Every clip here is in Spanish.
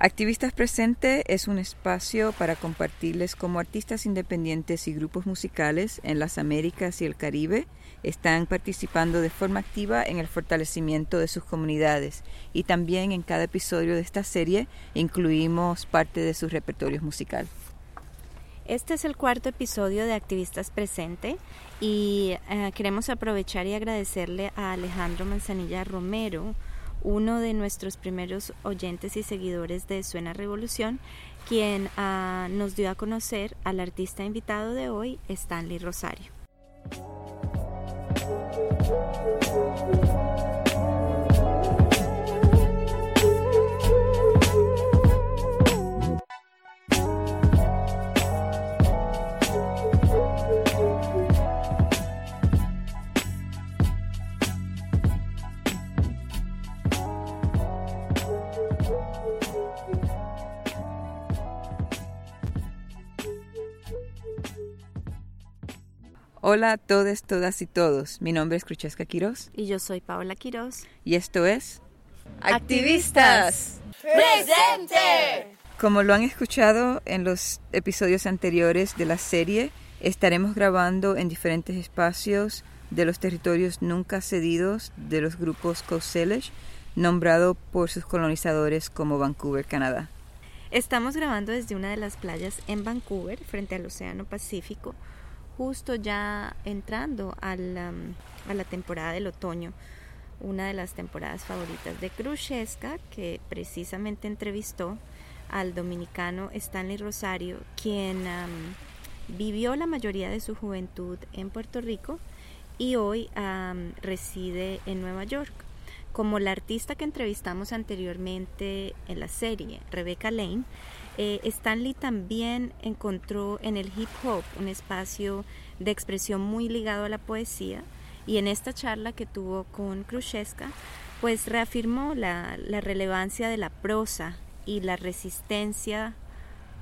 Activistas Presente es un espacio para compartirles cómo artistas independientes y grupos musicales en las Américas y el Caribe están participando de forma activa en el fortalecimiento de sus comunidades y también en cada episodio de esta serie incluimos parte de su repertorio musical. Este es el cuarto episodio de Activistas Presente y eh, queremos aprovechar y agradecerle a Alejandro Manzanilla Romero, uno de nuestros primeros oyentes y seguidores de Suena Revolución, quien ah, nos dio a conocer al artista invitado de hoy, Stanley Rosario. Hola a todos, todas y todos. Mi nombre es Cruchesca Quiroz. Y yo soy Paola Quiroz. Y esto es... ¡Activistas! ¡Presente! Como lo han escuchado en los episodios anteriores de la serie, estaremos grabando en diferentes espacios de los territorios nunca cedidos de los grupos Coast nombrado por sus colonizadores como Vancouver, Canadá. Estamos grabando desde una de las playas en Vancouver, frente al Océano Pacífico, justo ya entrando a la, temporada del otoño, una de las temporadas favoritas de Khrushchevska, que precisamente entrevistó al dominicano Stanley Rosario, quien vivió la mayoría de su juventud en Puerto Rico y hoy reside en Nueva York. Como la artista que entrevistamos anteriormente en la serie, Rebecca Lane, eh, Stanley también encontró en el hip hop un espacio de expresión muy ligado a la poesía y en esta charla que tuvo con Khrushchevska, pues reafirmó la, la relevancia de la prosa y la resistencia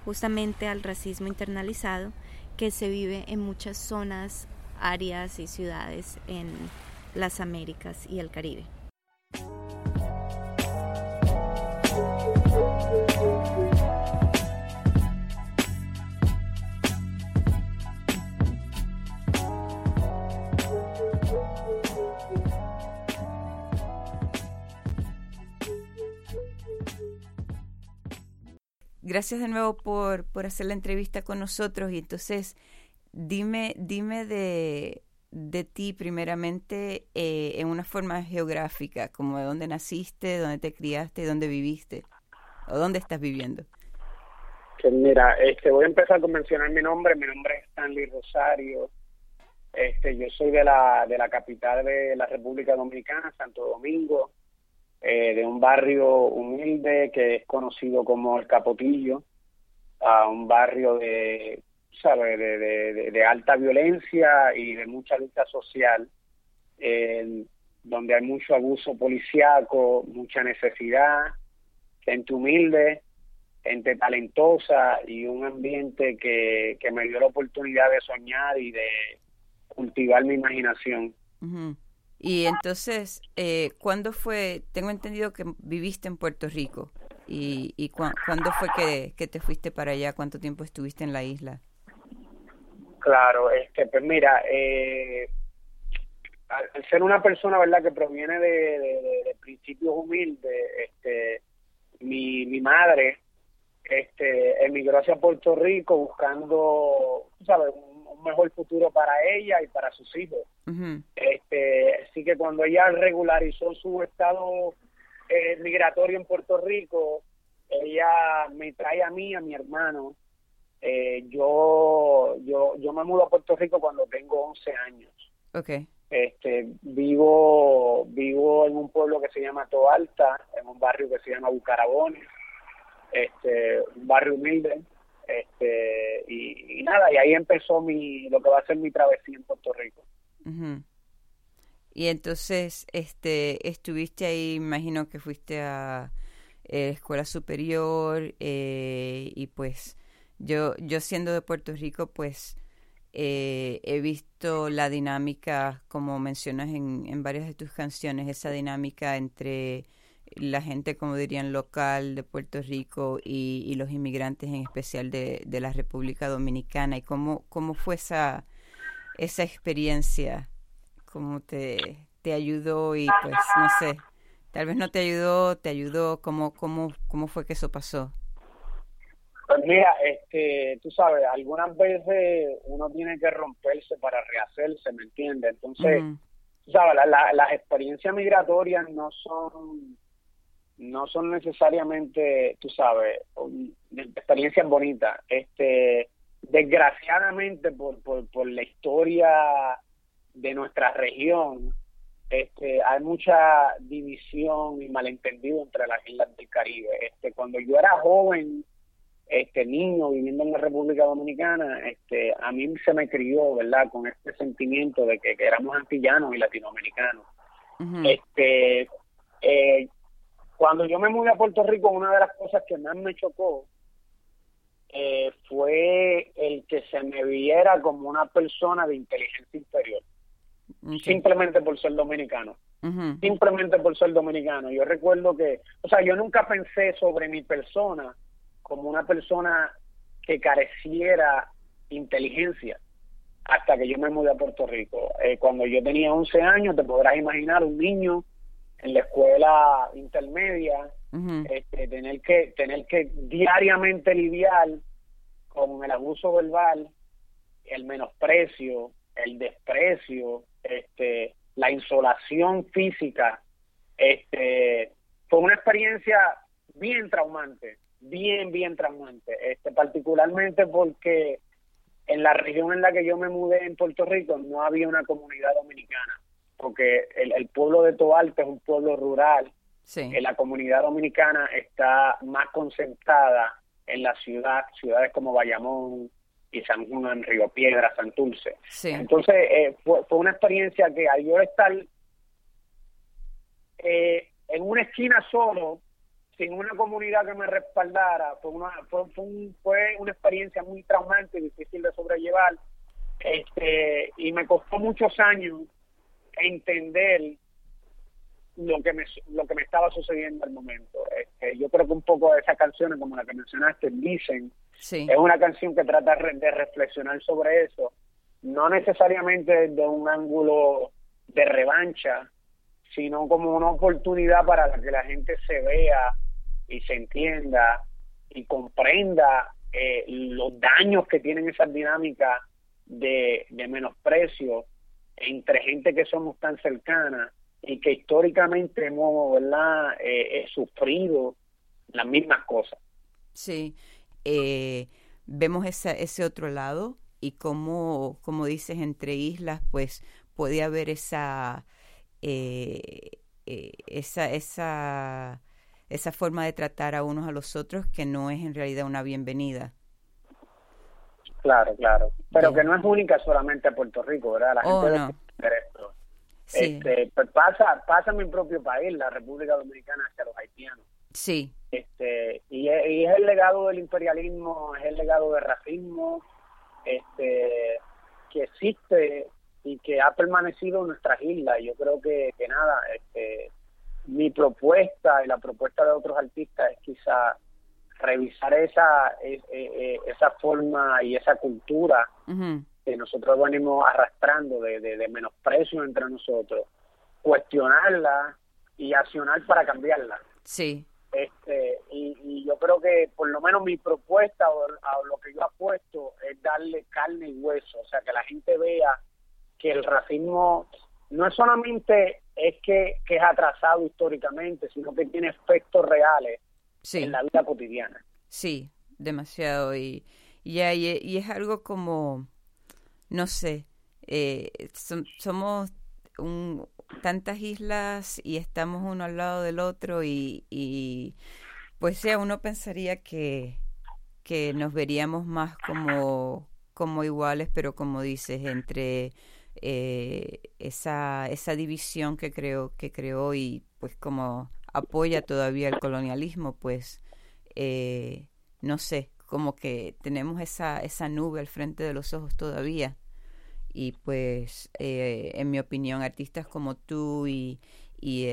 justamente al racismo internalizado que se vive en muchas zonas, áreas y ciudades en las Américas y el Caribe. Gracias de nuevo por, por hacer la entrevista con nosotros y entonces dime, dime de, de ti primeramente eh, en una forma geográfica, como de dónde naciste, dónde te criaste, dónde viviste o dónde estás viviendo. Pues mira, este, voy a empezar con mencionar mi nombre. Mi nombre es Stanley Rosario. Este, yo soy de la, de la capital de la República Dominicana, Santo Domingo. Eh, de un barrio humilde que es conocido como el Capotillo, a un barrio de, ¿sabe? De, de, alta violencia y de mucha lucha social, donde hay mucho abuso policíaco, mucha necesidad, gente humilde, gente talentosa y un ambiente que, que me dio la oportunidad de soñar y de cultivar mi imaginación. Y entonces, eh, ¿cuándo fue? Tengo entendido que viviste en Puerto Rico. ¿Y, y cuándo fue que, que, te fuiste para allá? ¿Cuánto tiempo estuviste en la isla? Claro, este, pues mira, eh, al, ser una persona, ¿verdad?, que proviene de, de, principios humildes, este, mi, mi madre este, emigró hacia Puerto Rico buscando, ¿sabes?, mejor futuro para ella y para sus hijos. este, así que cuando ella regularizó su estado eh, migratorio en Puerto Rico, ella me trae a mí, a mi hermano. Eh, yo, yo, yo me mudo a Puerto Rico cuando tengo 11 años. Okay. Este, vivo, vivo en un pueblo que se llama Toalta, en un barrio que se llama Bucarabones, este, un barrio humilde, este y, nada y ahí empezó mi lo que va a ser mi travesía en Puerto Rico. Y entonces este estuviste ahí imagino que fuiste a eh, escuela superior eh, y pues yo yo siendo de Puerto Rico pues eh, he visto la dinámica como mencionas en, en varias de tus canciones esa dinámica entre la gente, como dirían, local de Puerto Rico y, los inmigrantes en especial de, de, la República Dominicana. Y cómo, cómo fue esa, esa experiencia, cómo te, te ayudó y pues no sé, tal vez no te ayudó, te ayudó, cómo, cómo, cómo fue que eso pasó. Pues mira, este, tú sabes, algunas veces uno tiene que romperse para rehacerse, ¿me entiendes? Entonces, tú sabes, las experiencias migratorias no son no son necesariamente, tú sabes, experiencias bonitas. Este, desgraciadamente por, por, por la historia de nuestra región, este, hay mucha división y malentendido entre las islas del Caribe. Este, cuando yo era joven, este niño viviendo en la República Dominicana, este, a mí se me crió, ¿verdad?, con este sentimiento de que, éramos antillanos y latinoamericanos. Este, eh, cuando yo me mudé a Puerto Rico, una de las cosas que más me chocó eh, fue el que se me viera como una persona de inteligencia inferior, simplemente por ser dominicano. Simplemente por ser dominicano. Yo recuerdo que, o sea, yo nunca pensé sobre mi persona como una persona que careciera inteligencia hasta que yo me mudé a Puerto Rico. Eh, cuando yo tenía 11 años, te podrás imaginar un niño en la escuela intermedia, este, tener que tener que diariamente lidiar con el abuso verbal, el menosprecio, el desprecio, este, la insolación física, este, fue una experiencia bien traumante bien, bien traumante, este, particularmente porque en la región en la que yo me mudé en Puerto Rico no había una comunidad dominicana, porque el, pueblo de Toalta es un pueblo rural, sí. la comunidad dominicana está más concentrada en la ciudad, ciudades como Bayamón y San Juan, Río Piedra, Santurce. Sí. Entonces eh, fue, fue, una experiencia que al yo estar eh, en una esquina solo, sin una comunidad que me respaldara, fue una, fue, fue, una experiencia muy traumante, difícil de sobrellevar, este, y me costó muchos años entender lo que me lo que me estaba sucediendo al momento. Este, yo creo que un poco de esas canciones, como la que mencionaste, dicen, es una canción que trata de reflexionar sobre eso, no necesariamente desde un ángulo de revancha, sino como una oportunidad para que la gente se vea y se entienda y comprenda eh, los daños que tienen esas dinámicas de, menosprecio entre gente que somos tan cercanas y que históricamente hemos. Eh, eh, sufrido las mismas cosas. Sí, vemos ese, ese otro lado y como, como dices, entre islas, pues puede haber esa, esa, esa esa forma de tratar a unos a los otros que no es en realidad una bienvenida. Claro, claro. Pero que no es única solamente a Puerto Rico, ¿verdad? La gente oh, no. esto. Este, pues pasa, pasa en mi propio país, la República Dominicana, hacia los haitianos. Sí. Este, y es, y es el legado del imperialismo, es el legado del racismo, este, que existe y que ha permanecido en nuestras islas. Yo creo que, que nada, este, mi propuesta y la propuesta de otros artistas es quizá revisar esa e, e, e, esa forma y esa cultura que nosotros venimos arrastrando de, de, menosprecio entre nosotros, cuestionarla y accionar para cambiarla. Sí. Este, y, yo creo que por lo menos mi propuesta o, o, lo que yo apuesto es darle carne y hueso, o sea, que la gente vea que el racismo no es solamente es que, que es atrasado históricamente, sino que tiene efectos reales en la vida cotidiana. Sí, demasiado. Y, y, y es algo como, no sé, eh, somos un, tantas islas y estamos uno al lado del otro y, y pues ya uno pensaría que, que nos veríamos más como, como iguales, pero como dices, entre eh, esa, esa división que creó, que creó y pues como apoya todavía el colonialismo, pues eh, no sé, como que tenemos esa, esa nube al frente de los ojos todavía. Y pues, eh, en mi opinión, artistas como tú y, y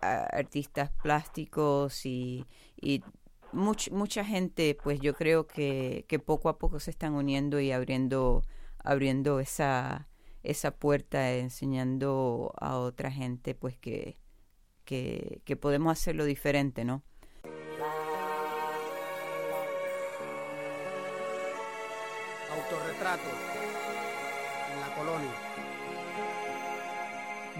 artistas plásticos y, y mucha gente, pues yo creo que, que poco a poco se están uniendo y abriendo, abriendo esa, esa puerta, enseñando a otra gente, pues que, que, podemos hacerlo diferente, ¿no? Autorretrato en la colonia.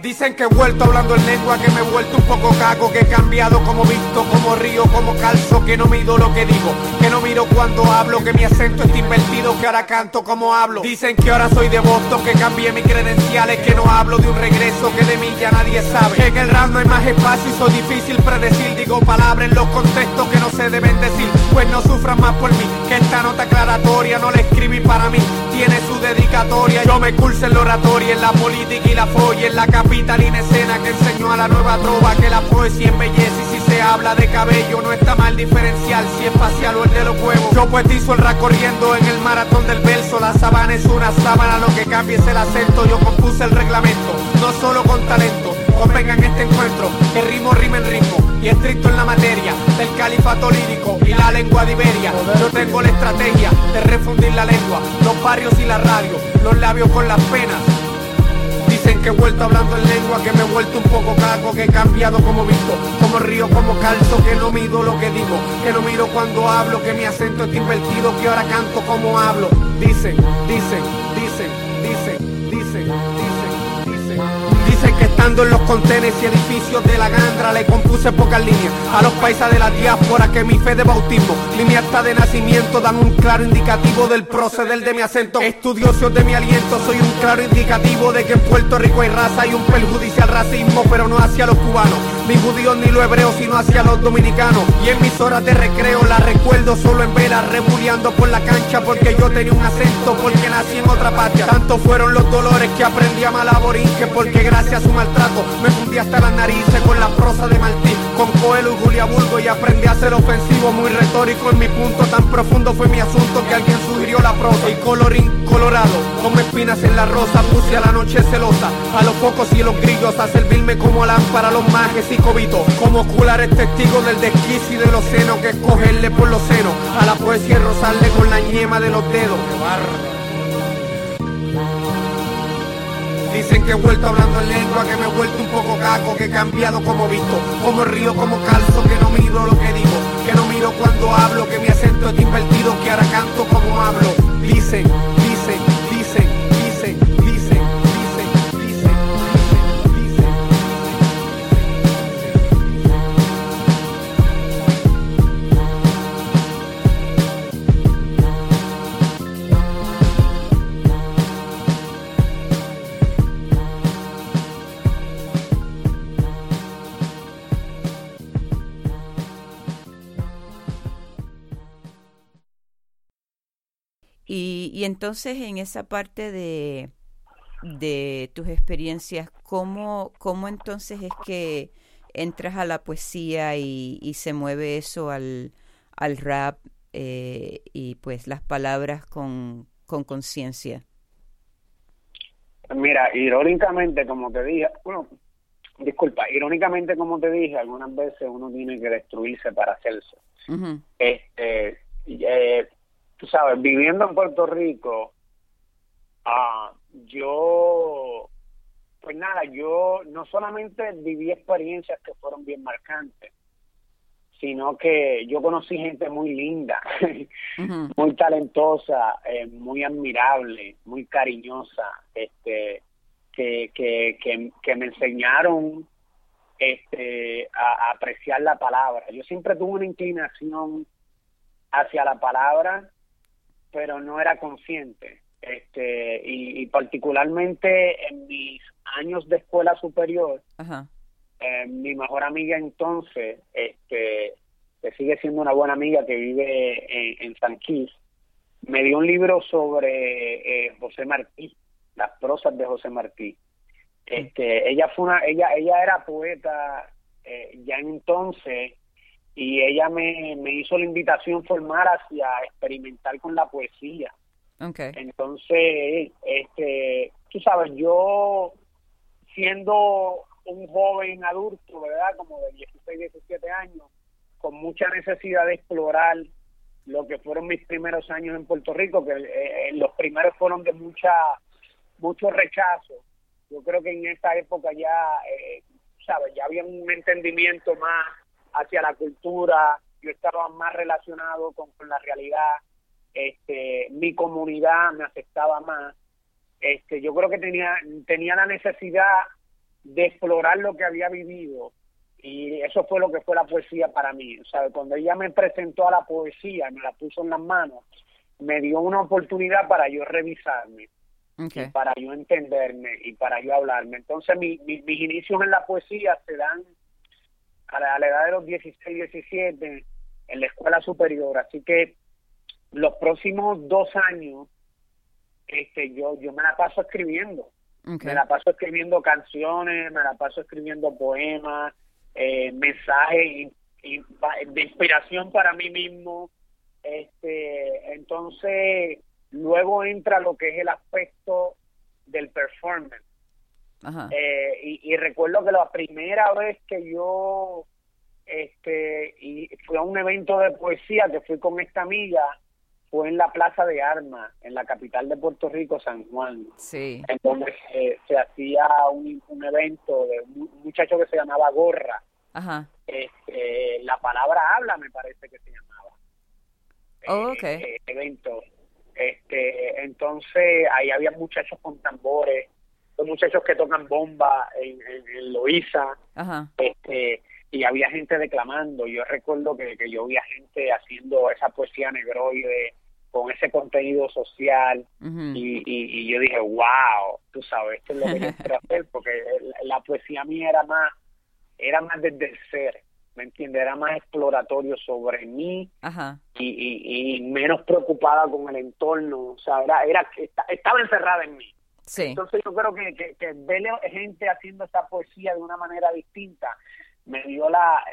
Dicen que he vuelto hablando en lengua, que me he vuelto un poco caco, que he cambiado como visto, como río, como calzo, que no mido lo que digo, que no miro cuando hablo, que mi acento está invertido, que ahora canto como hablo. Dicen que ahora soy de Boston, que cambié mis credenciales, que no hablo de un regreso, que de mí ya nadie sabe. Que en el rap no hay más espacio y soy difícil predecir, digo palabras en los contextos que no se deben decir, pues no sufran más por mí, que esta nota aclaratoria no la escribí para mí, tiene su dedicatoria, yo me curso en la oratoria, en la política y la folla, en la capitalina escena que enseñó a la nueva trova que la poesía embellece y si se habla de cabello no está mal diferencial si es facial o de los huevos. Yo pues hizo el rap corriendo en el maratón del verso, la sabana es una sábana, lo que cambia es el acento, yo compuse el reglamento, no solo con talento, convengan este encuentro, que ritmo rima en ritmo y estricto en la materia del califato lírico y la lengua de Iberia. Yo tengo la estrategia de refundir la lengua, los barrios y la radio, los labios con las penas Que he vuelto hablando en lengua, que me he vuelto un poco caco, que he cambiado como visto, como río, como calzo, que no mido lo que digo, que no miro cuando hablo, que mi acento está invertido, que ahora canto como hablo. Dicen, dicen, dicen, dicen, dicen, estando en los contenes y edificios de la Gandra le compuse pocas líneas a los paisas de la diáspora que mi fe de bautismo, mi acta de nacimiento dan un claro indicativo del proceder de mi acento. Estudiosos de mi aliento, soy un claro indicativo de que en Puerto Rico hay raza y un perjudicial racismo, pero no hacia los cubanos, ni judíos ni los hebreos, sino hacia los dominicanos. Y en mis horas de recreo la recuerdo solo en vela, rebuleando por la cancha porque yo tenía un acento, porque nací en otra patria. Tanto fueron los dolores que aprendí a malaborinque, porque gracias a su maltrato. Me fundí hasta las narices con la prosa de Martí, con Coelho y Julia Bulgo y aprendí a ser ofensivo, muy retórico. En mi punto, tan profundo fue mi asunto que alguien sugirió la prosa. Y colorín colorado, como espinas en la rosa, puse a la noche celosa, a los pocos y los grillos a servirme como lámpara, los majes y cobitos, como oculares testigos del desquicio y de los senos, que escogerle por los senos, a la poesía y rozarle con la ñema de los dedos. Dicen que he vuelto hablando en lengua, que me he vuelto un poco caco, que he cambiado como visto, como río, como calzo, que no miro lo que digo, que no miro cuando hablo, que mi acento está invertido, que ahora canto como hablo. Dicen, dicen, dicen, Y, entonces en esa parte de, de tus experiencias, ¿cómo, ¿cómo entonces es que entras a la poesía y, y se mueve eso al, al rap eh, y pues las palabras con con conciencia? Mira, irónicamente, como te dije, bueno, disculpa, irónicamente, como te dije, algunas veces uno tiene que destruirse para hacerse. Este, eh, tú sabes, viviendo en Puerto Rico, ah, yo, pues nada, yo no solamente viví experiencias que fueron bien marcantes, sino que yo conocí gente muy linda, muy talentosa, eh, muy admirable, muy cariñosa, este, que, que, que, que me enseñaron este, a, a apreciar la palabra. Yo siempre tuve una inclinación hacia la palabra, pero no era consciente. Este, y, y particularmente en mis años de escuela superior, Ajá. eh, mi mejor amiga entonces, este, que sigue siendo una buena amiga que vive en, en San Quis, me dio un libro sobre eh, José Martí, las prosas de José Martí. Este, ella fue una, ella, ella era poeta eh, ya entonces y ella me, me hizo la invitación formal hacia experimentar con la poesía. Okay. Entonces, este, tú sabes, yo siendo un joven adulto, ¿verdad? Como de 16, 17 años, con mucha necesidad de explorar lo que fueron mis primeros años en Puerto Rico, que eh, los primeros fueron de mucha mucho rechazo. Yo creo que en esa época ya, eh, ¿sabes? Ya había un entendimiento más hacia la cultura, yo estaba más relacionado con, con la realidad, este, mi comunidad me aceptaba más. Este, yo creo que tenía, tenía la necesidad de explorar lo que había vivido y eso fue lo que fue la poesía para mí. O sea, cuando ella me presentó a la poesía, me la puso en las manos, me dio una oportunidad para yo revisarme, para yo entenderme y para yo hablarme. Entonces, mis inicios en la poesía se dan a la, edad de los 16, 17 en la escuela superior. Así que los próximos dos años, este, yo, yo me la paso escribiendo. Me la paso escribiendo canciones, me la paso escribiendo poemas, eh, mensajes de inspiración para mí mismo. Este, entonces, luego entra lo que es el aspecto del performance. Eh, y, recuerdo que la primera vez que yo este y fui a un evento de poesía que fui con esta amiga fue en la Plaza de Armas, en la capital de Puerto Rico, San Juan. Sí. En donde se, hacía un, evento de un muchacho que se llamaba Gorra. Ajá. Este, la palabra habla, me parece que se llamaba. Oh, ok. Eh, evento. Este, entonces, ahí había muchachos con tambores, los muchachos que tocan bomba en, en, Loíza. Este, y había gente declamando. Yo recuerdo que, que yo vi a gente haciendo esa poesía negroide con ese contenido social y, y, yo dije, wow, tú sabes, esto es lo que yo quiero hacer, porque la poesía mía era más, era más desde el ser, ¿me entiendes? Era más exploratorio sobre mí Y, y, menos preocupada con el entorno, o sea, era, era estaba encerrada en mí. Entonces yo creo que, que, que ver gente haciendo esa poesía de una manera distinta me dio la,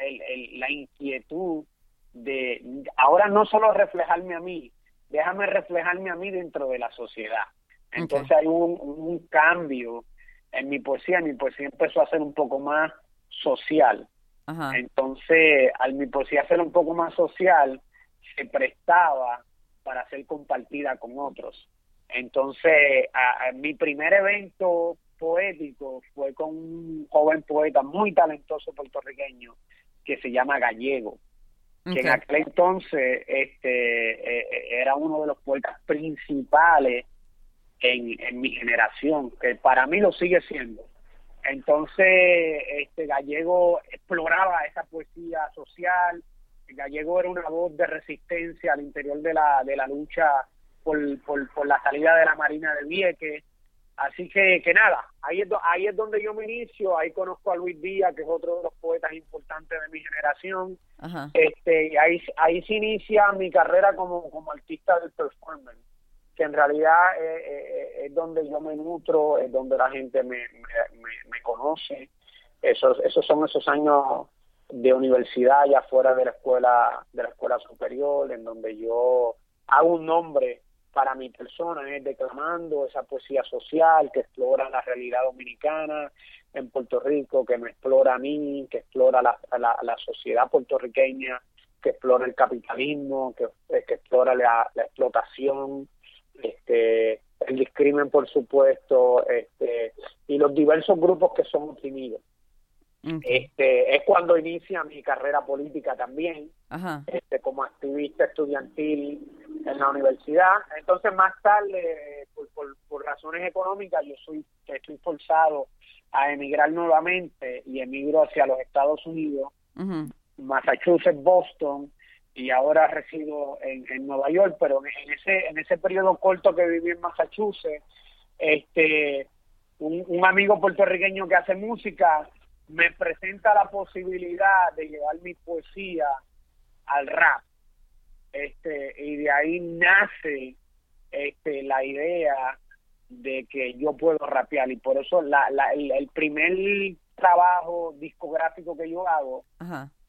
la inquietud de ahora no solo reflejarme a mí, déjame reflejarme a mí dentro de la sociedad. Entonces hay un, un cambio en mi poesía, mi poesía empezó a ser un poco más social. Entonces, al mi poesía ser un poco más social, se prestaba para ser compartida con otros. Entonces, a mi primer evento poético fue con un joven poeta muy talentoso puertorriqueño que se llama Gallego, que en aquel entonces este, eh, era uno de los poetas principales en, en mi generación, que para mí lo sigue siendo. Entonces, este Gallego exploraba esa poesía social. Gallego era una voz de resistencia al interior de la, de la lucha por, por, por la salida de la Marina de Vieques. Así que, que nada, ahí es, ahí es donde yo me inicio, ahí conozco a Luis Díaz, que es otro de los poetas importantes de mi generación, este y ahí, ahí se inicia mi carrera como, como artista del performance, que en realidad es, donde yo me nutro, es donde la gente me, me, conoce, esos, esos son esos años de universidad ya fuera de la escuela de la escuela superior en donde yo hago un nombre para mi persona es declamando esa poesía social que explora la realidad dominicana en Puerto Rico, que me explora a mí, que explora la, la, sociedad puertorriqueña, que explora el capitalismo, que, que explora la, explotación, este, el discrimen, por supuesto, este, y los diversos grupos que son oprimidos. Este, es cuando inicia mi carrera política también, Este, como activista estudiantil en la universidad. Entonces, más tarde, por, por, razones económicas, yo soy estoy forzado a emigrar nuevamente y emigro hacia los Estados Unidos, Massachusetts, Boston, y ahora resido en, en, Nueva York, pero en ese en ese periodo corto que viví en Massachusetts, este un, un amigo puertorriqueño que hace música me presenta la posibilidad de llevar mi poesía al rap. Este, y de ahí nace este, la idea de que yo puedo rapear y por eso la, la, el, primer trabajo discográfico que yo hago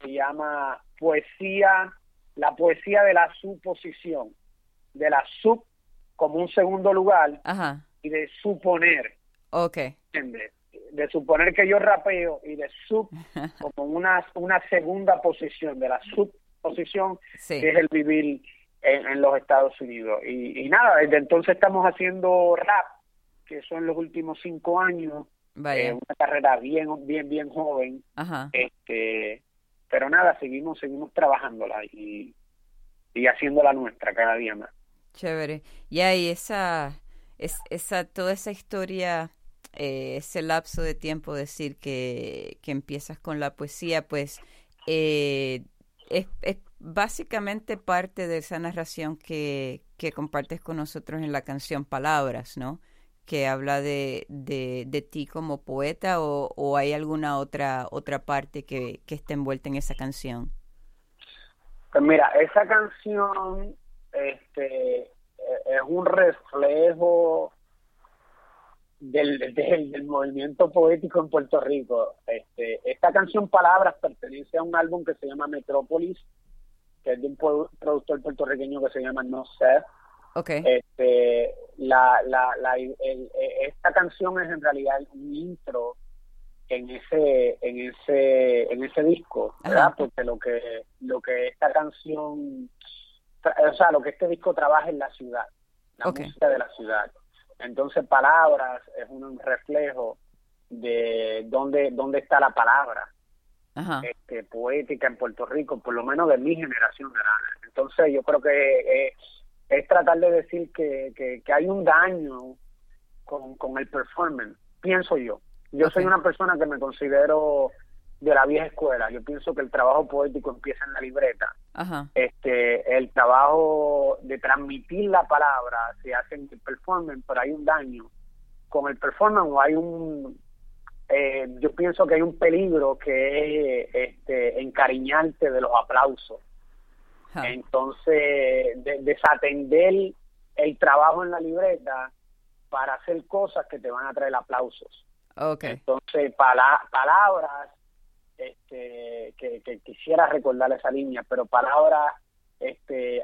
se llama poesía, la poesía de la suposición, de la sub como un segundo lugar y de suponer. Okay. De suponer que yo rapeo y de sub como una, una segunda posición, de la subposición, que es el vivir en, los Estados Unidos. Y, y, nada, desde entonces estamos haciendo rap, que son los últimos cinco años, eh, una carrera bien, bien, bien joven. Este, pero nada, seguimos, seguimos trabajándola y, y haciéndola nuestra cada día más. Chévere. Y ahí esa, es, esa, toda esa historia, eh, ese lapso de tiempo, decir que, que empiezas con la poesía, pues eh, es, básicamente parte de esa narración que, que compartes con nosotros en la canción Palabras, ¿no? que habla de, de, de ti como poeta o, o, hay alguna otra otra parte que, que esté envuelta en esa canción? Pues mira, esa canción este, e, es un reflejo del, del, movimiento poético en Puerto Rico. Este, esta canción Palabras pertenece a un álbum que se llama Metrópolis, que es de un productor puertorriqueño que se llama No Sé Okay. Este, la, la, la, esta canción es en realidad un intro en ese en ese en ese disco, ¿verdad? Porque lo que lo que esta canción o sea, lo que este disco trabaja en la ciudad, la música de la ciudad. Entonces, palabras es un reflejo de dónde dónde está la palabra Este, poética en Puerto Rico, por lo menos de mi generación. Entonces, yo creo que eh, es tratar de decir que, que, hay un daño con, con, el performance, pienso yo. Yo soy una persona que me considero de la vieja escuela. Yo pienso que el trabajo poético empieza en la libreta. Este, el trabajo de transmitir la palabra se hace en el performance, pero hay un daño con el performance o hay un eh, yo pienso que hay un peligro que es este, encariñarte de los aplausos entonces, desatender el trabajo en la libreta para hacer cosas que te van a traer aplausos. Okay. Entonces, palabras, este, que, quisiera recordar esa línea, pero palabras, este,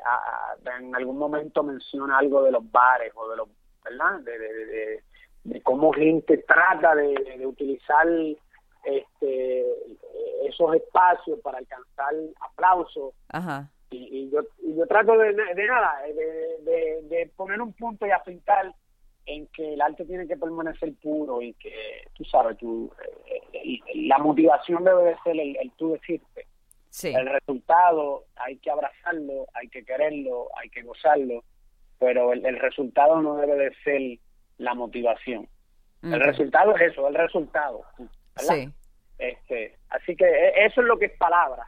en algún momento menciona algo de los bares o de los, ¿verdad? De, de, cómo gente trata de, utilizar este, esos espacios para alcanzar aplausos. Ajá y, yo, yo trato de, de nada, de, de, poner un punto y afincar en que el arte tiene que permanecer puro y que, tú sabes, tú, eh, la motivación debe de ser el, tú decirte. El resultado hay que abrazarlo, hay que quererlo, hay que gozarlo, pero el, resultado no debe de ser la motivación. El resultado es eso, el resultado. Sí. Este, así que e, eso es lo que es palabra.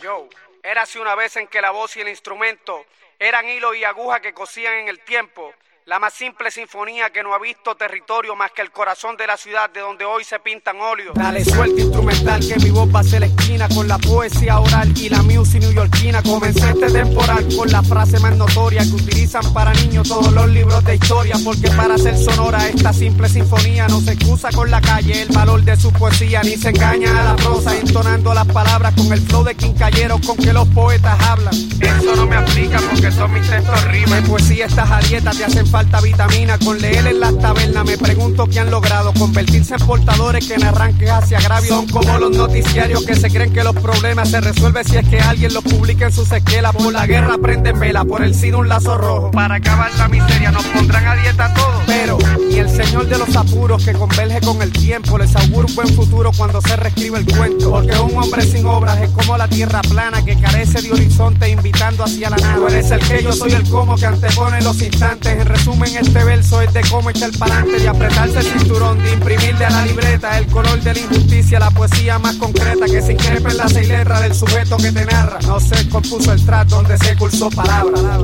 Yo, érase una vez en que la voz y el instrumento eran hilo y aguja que cosían en el tiempo la más simple sinfonía que no ha visto territorio más que el corazón de la ciudad de donde hoy se pintan óleos. Dale suelta instrumental que mi voz va a ser la esquina con la poesía oral y la music newyorkina. Comencé este temporal con la frase más notoria que utilizan para niños todos los libros de historia porque para ser sonora esta simple sinfonía no se excusa con la calle el valor de su poesía ni se engaña a la prosa entonando las palabras con el flow de quincalleros con que los poetas hablan. Eso no me aplica porque son mis textos rimas. poesía estas arietas te hacen falta falta vitamina con leer en las tabernas. Me pregunto qué han logrado convertirse en portadores que en arranques hacia agravio son como los noticiarios que se creen que los problemas se resuelven si es que alguien los publica en sus esquelas. Por la guerra prenden vela, por el SIDA un lazo rojo. Para acabar la miseria nos pondrán a dieta todos. Pero, y el señor de los apuros que converge con el tiempo, les auguro un buen futuro cuando se reescribe el cuento. Porque un hombre sin obras es como la tierra plana que carece de horizonte invitando hacia la nada. Tú eres el que yo soy el cómo que antepone los instantes en resumen en este verso es de cómo echar pa'lante, de apretarse el cinturón, de imprimirle a la libreta el color de la injusticia, la poesía más concreta que se increpa en la seis del sujeto que te narra. No se compuso el trato donde se cursó palabra.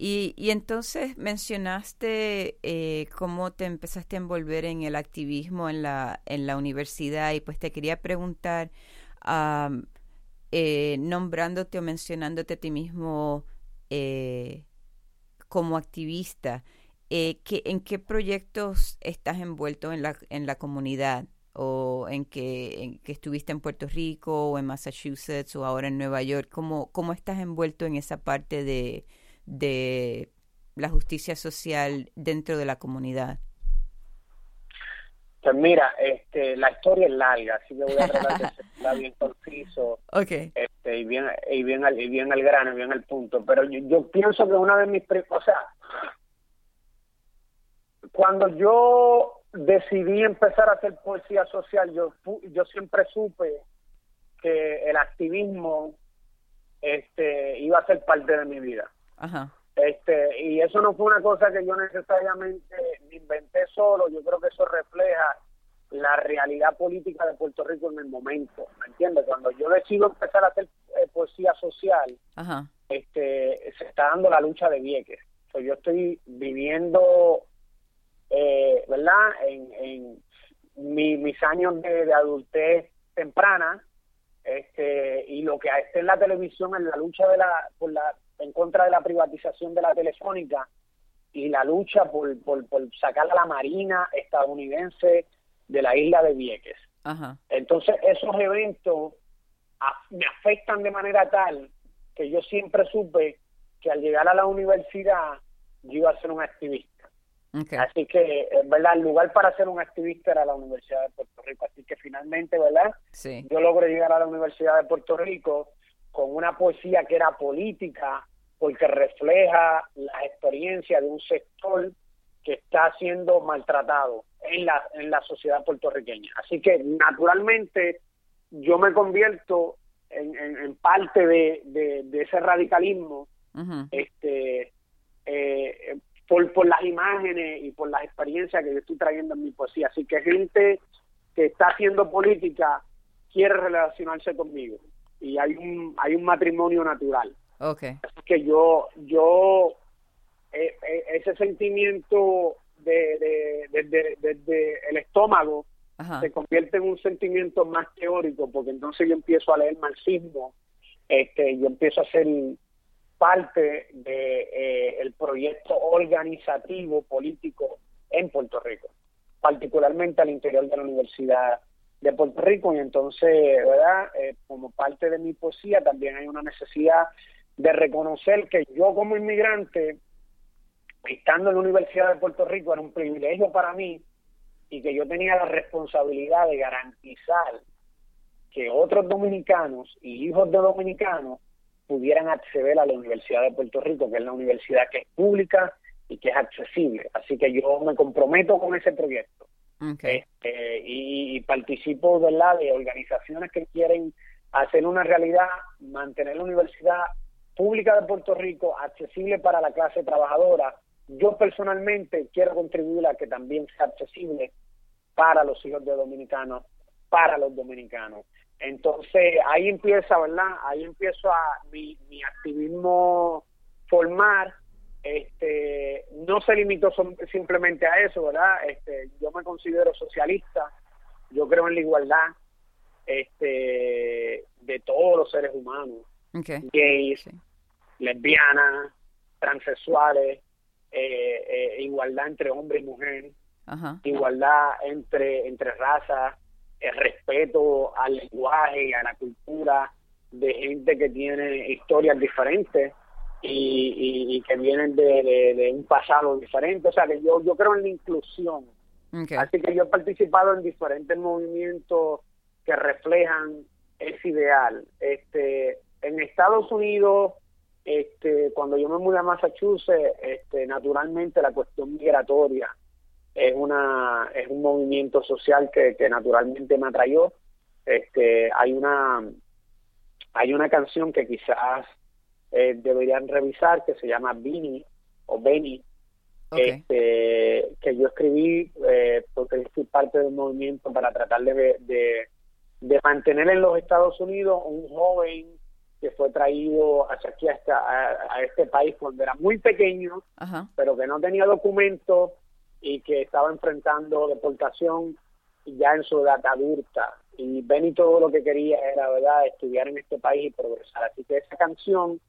Y, y entonces mencionaste eh, cómo te empezaste a envolver en el activismo en la, en la universidad y pues te quería preguntar, eh, nombrándote o mencionándote a ti mismo eh, como activista, eh, ¿en qué proyectos estás envuelto en la, en la comunidad? ¿O en que, en que estuviste en Puerto Rico o en Massachusetts o ahora en Nueva York? ¿Cómo, cómo estás envuelto en esa parte de, de la justicia social dentro de la comunidad? Pues mira, este, la historia es larga, así que voy a tratar de ser bien conciso okay. este, y, bien, y, bien al, y bien al grano, bien al punto. Pero yo, yo pienso que una de mis... O sea, cuando yo decidí empezar a hacer poesía social, yo, yo siempre supe que el activismo este, iba a ser parte de mi vida. Ajá. Este, y eso no fue una cosa que yo necesariamente inventé solo, yo creo que eso refleja la realidad política de Puerto Rico en el momento, ¿me entiendes? Cuando yo decido empezar a hacer eh, poesía social, este se está dando la lucha de Vieques. yo estoy viviendo, eh, ¿verdad? En, en mis años de, adultez temprana, este, y lo que está en la televisión en la lucha de la, por la en contra de la privatización de la telefónica y la lucha por, por, sacar a la Marina estadounidense de la isla de Vieques. Entonces, esos eventos me afectan de manera tal que yo siempre supe que al llegar a la universidad yo iba a ser un activista. Así que, ¿verdad? El lugar para ser un activista era la Universidad de Puerto Rico. Así que finalmente, ¿verdad? Sí. Yo logré llegar a la Universidad de Puerto Rico con una poesía que era política, porque refleja la experiencia de un sector que está siendo maltratado en la, en la sociedad puertorriqueña. Así que naturalmente yo me convierto en, en, parte de, de, ese radicalismo este eh, por, por las imágenes y por las experiencias que yo estoy trayendo en mi poesía. Así que gente que está haciendo política quiere relacionarse conmigo y hay un, hay un matrimonio natural. Okay. Así que yo, yo, eh, eh, ese sentimiento de, de, el estómago se convierte en un sentimiento más teórico, porque entonces yo empiezo a leer marxismo, este, yo empiezo a ser parte de eh, el proyecto organizativo político en Puerto Rico, particularmente al interior de la Universidad de Puerto Rico y entonces, ¿verdad? como parte de mi poesía también hay una necesidad de reconocer que yo como inmigrante, estando en la Universidad de Puerto Rico, era un privilegio para mí y que yo tenía la responsabilidad de garantizar que otros dominicanos y hijos de dominicanos pudieran acceder a la Universidad de Puerto Rico, que es la universidad que es pública y que es accesible. Así que yo me comprometo con ese proyecto. Este, y, y, participo ¿verdad? de organizaciones que quieren hacer una realidad, mantener la universidad pública de Puerto Rico accesible para la clase trabajadora. Yo personalmente quiero contribuir a que también sea accesible para los hijos de dominicanos, para los dominicanos. Entonces ahí empieza, ¿verdad? Ahí empiezo a mi, mi activismo formar. Este, no se limitó simplemente a eso, ¿verdad? Este, yo me considero socialista, yo creo en la igualdad este, de todos los seres humanos, gays, lesbianas, transexuales, eh, eh, igualdad entre hombre y mujer, igualdad entre, entre razas, el respeto al lenguaje y a la cultura de gente que tiene historias diferentes y, que vienen de, un pasado diferente. O sea, que yo, yo creo en la inclusión. Así que yo he participado en diferentes movimientos que reflejan ese ideal. Este, en Estados Unidos este, cuando yo me mudé a Massachusetts, este, naturalmente la cuestión migratoria es una es un movimiento social que, que naturalmente me atrayó. Este, hay una hay una canción que quizás eh, deberían revisar que se llama Bini o Benny, este, que yo escribí eh, porque fui parte del movimiento para tratar de, de, de mantener en los Estados Unidos un joven que fue traído hacia aquí hasta a, este país cuando era muy pequeño, pero que no tenía documentos y que estaba enfrentando deportación ya en su edad adulta. Y Benny todo lo que quería era, ¿verdad?, estudiar en este país y progresar. Así que esa canción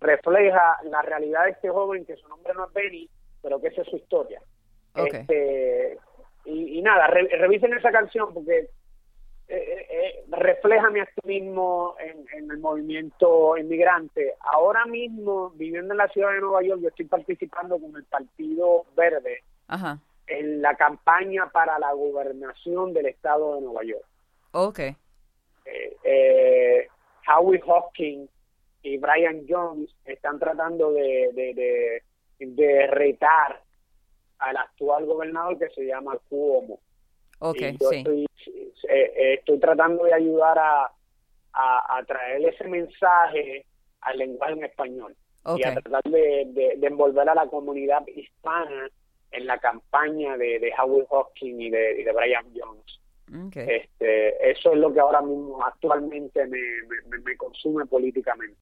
refleja la realidad de este joven, que su nombre no es Benny, pero que esa es su historia. Este, y, nada, revisen esa canción porque eh, eh, eh, refleja mi activismo en, en, el movimiento inmigrante. Ahora mismo, viviendo en la ciudad de Nueva York, yo estoy participando con el Partido Verde en la campaña para la gobernación del estado de Nueva York. Ok. Howie Hopkins y Brian Jones están tratando de, de, de retar al actual gobernador que se llama Cuomo. Okay, sí. Estoy, eh, eh, estoy, tratando de ayudar a, a, traer ese mensaje al lenguaje en español y a tratar de, envolver a la comunidad hispana en la campaña de, de Howard Hawking y de, de Brian Jones. Este, eso es lo que ahora mismo actualmente me, me, me consume políticamente.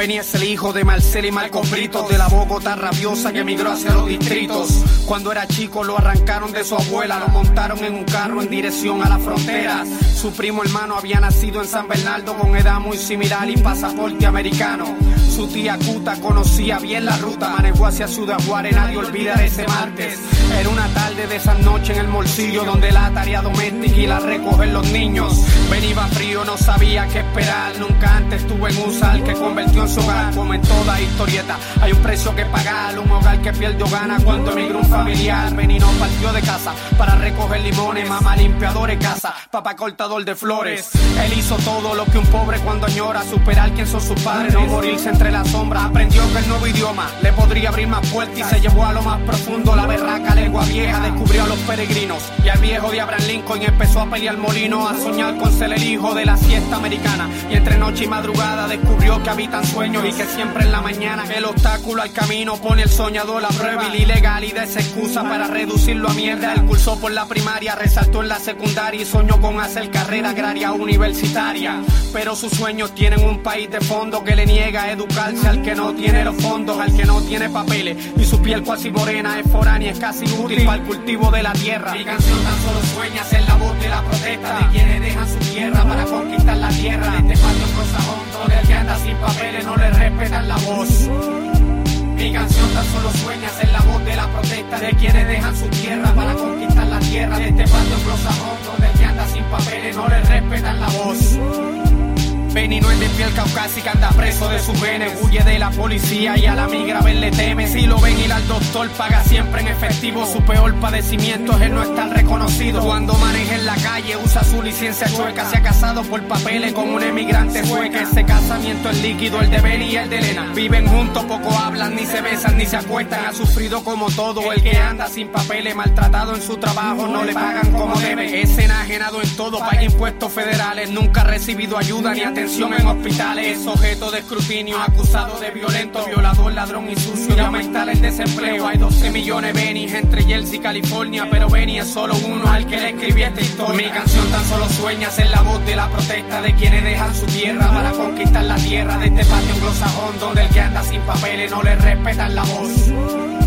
Venía es el hijo de Marcel y Marco Brito, de la Bogotá rabiosa que emigró hacia los distritos. Cuando era chico lo arrancaron de su abuela, lo montaron en un carro en dirección a la frontera. Su primo hermano había nacido en San Bernardo con edad muy similar y pasaporte americano. Su tía Cuta conocía bien la ruta, manejó hacia Ciudad Juárez, nadie olvida ese martes. Era una tarde de esa noche en el bolsillo donde la tarea doméstica y la recogen los niños. Venía frío, no sabía qué esperar, nunca antes tuve en un sal que convirtió en su hogar como en toda historieta. Hay un precio que pagar, un hogar que pierde gana cuando emigra un familiar. Venino partió de casa para recoger limones, mamá limpiador de casa, papá cortador de flores. Él hizo todo lo que un pobre cuando añora, superar quién son sus padres, no morirse entre las sombras. Aprendió que el nuevo idioma le podría abrir más puertas y se llevó a lo más profundo la berraca lengua vieja. Descubrió a los peregrinos y al viejo de Abraham Lincoln empezó a pelear molino, a soñar con ser el hijo de la siesta americana. Y entre noche y madrugada descubrió que habitan sueños y que siempre en la mañana el obstáculo al camino pone el soñador la prueba y la ilegalidad es excusa para reducirlo a mierda. Él cursó por la primaria, resaltó en la secundaria y soñó con hacer carrera agraria universitaria. Pero sus sueños tienen un país de fondo que le niega a al que no tiene los fondos, al que no tiene papeles y su piel casi morena es foránea, es casi útil para el cultivo de la tierra. Mi canción tan solo sueña ser la voz de la protesta de quienes dejan su tierra para conquistar la tierra. De este patio hondo del que anda sin papeles no le respetan la voz. Mi canción tan solo sueña ser la voz de la protesta de quienes dejan su tierra para conquistar la tierra de este patio hondo del que anda sin papeles no le respetan la voz. Benny no es de piel caucásica, anda preso de su venes, huye de la policía y a la migra ver le teme. Si lo ven ir al doctor, paga siempre en efectivo. Su peor padecimiento es el no estar reconocido. Cuando maneja en la calle, usa su licencia chueca. Se ha casado por papeles con un emigrante sueca. Ese casamiento es líquido, el de Benny y el de Elena. Viven juntos, poco hablan, ni se besan, ni se acuestan. Ha sufrido como todo. El que anda sin papeles, maltratado en su trabajo, no le pagan como debe. Es enajenado en todo, paga impuestos federales. Nunca ha recibido ayuda ni atención en hospitales, objeto de escrutinio, acusado de violento, violador, ladrón y sucio. Ya aumenta el desempleo, hay 12 millones Benny entre Chelsea y California, pero Benny es solo uno al que le escribí esta historia. Mi canción tan solo sueña ser la voz de la protesta de quienes dejan su tierra para conquistar la tierra de este patio anglosajón donde el que anda sin papeles no le respetan la voz.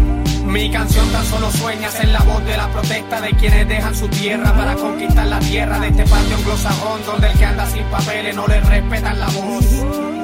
Mi canción tan solo sueña ser la voz de la protesta de quienes dejan su tierra para conquistar la tierra de este patio anglosajón donde el que anda sin papeles no le respetan la voz.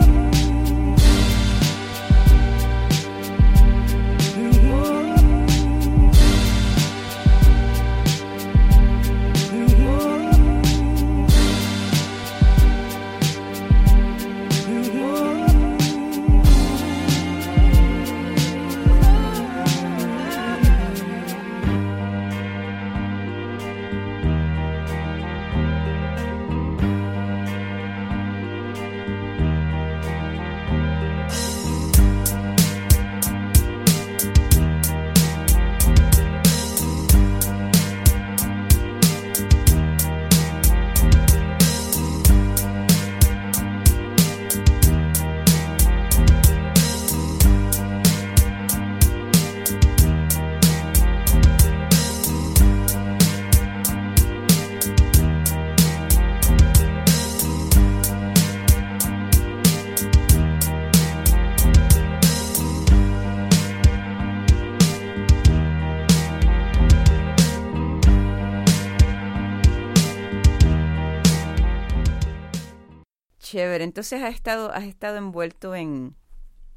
Chévere. Entonces has estado, has estado envuelto en,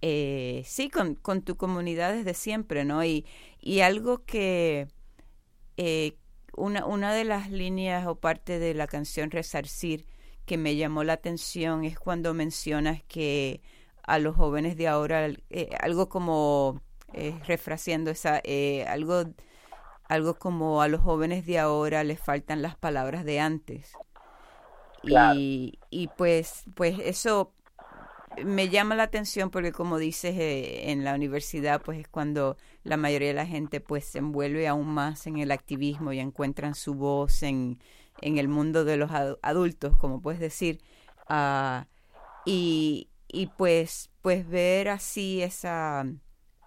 eh, sí, con, con tu comunidad desde siempre, ¿no? Y, y algo que, eh, una, una de las líneas o parte de la canción Resarcir que me llamó la atención es cuando mencionas que a los jóvenes de ahora, eh, algo como, refraseando esa, algo, algo como a los jóvenes de ahora les faltan las palabras de antes. Y, y pues, pues eso me llama la atención porque como dices eh, en la universidad pues es cuando la mayoría de la gente pues se envuelve aún más en el activismo y encuentran su voz en, en el mundo de los adultos como puedes decir. Uh, y, y pues pues ver así esa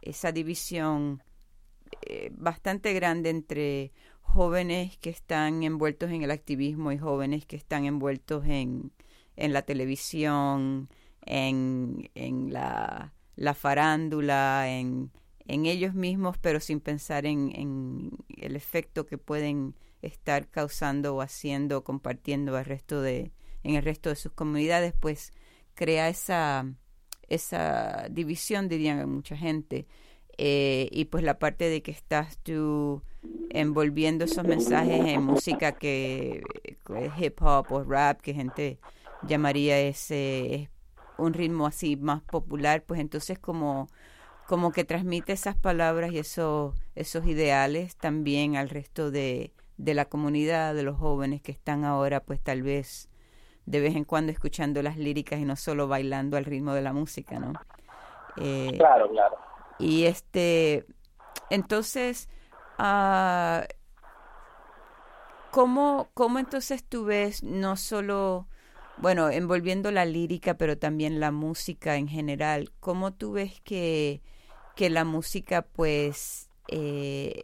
esa división eh, bastante grande entre jóvenes que están envueltos en el activismo y jóvenes que están envueltos en, en la televisión, en, en la, la farándula, en, en ellos mismos, pero sin pensar en, el efecto que pueden estar causando o haciendo o compartiendo al resto de, en el resto de sus comunidades, pues crea esa, esa división, dirían mucha gente. Eh, y pues la parte de que estás tú envolviendo esos mensajes en música que, es hip hop o rap, que gente llamaría ese un ritmo así más popular, pues entonces como como que transmite esas palabras y esos esos ideales también al resto de, de la comunidad, de los jóvenes que están ahora pues tal vez de vez en cuando escuchando las líricas y no solo bailando al ritmo de la música, ¿no? Eh, claro, claro. Y este, entonces, uh, ¿cómo, ¿cómo entonces tú ves no solo bueno, envolviendo la lírica, pero también la música en general, ¿cómo tú ves que, que la música pues eh,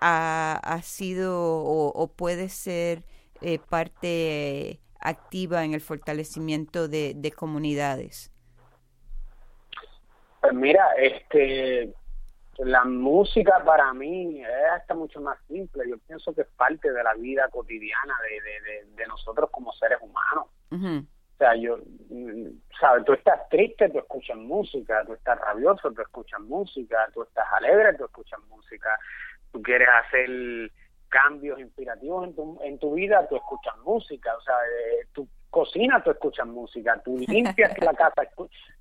ha, ha, sido o, puede ser eh, parte activa en el fortalecimiento de, de comunidades? Pues mira, este la música para mí es hasta mucho más simple. Yo pienso que es parte de la vida cotidiana de, de, nosotros como seres humanos. O sea, yo, mm, ¿sabes? Tú estás triste, tú escuchas música, tú estás rabioso, tú escuchas música, tú estás alegre, tú escuchas música, tú quieres hacer cambios inspirativos en tu, en tu vida, tú escuchas música, o sea, eh, tú cocinas, tú escuchas música, tú limpias la casa,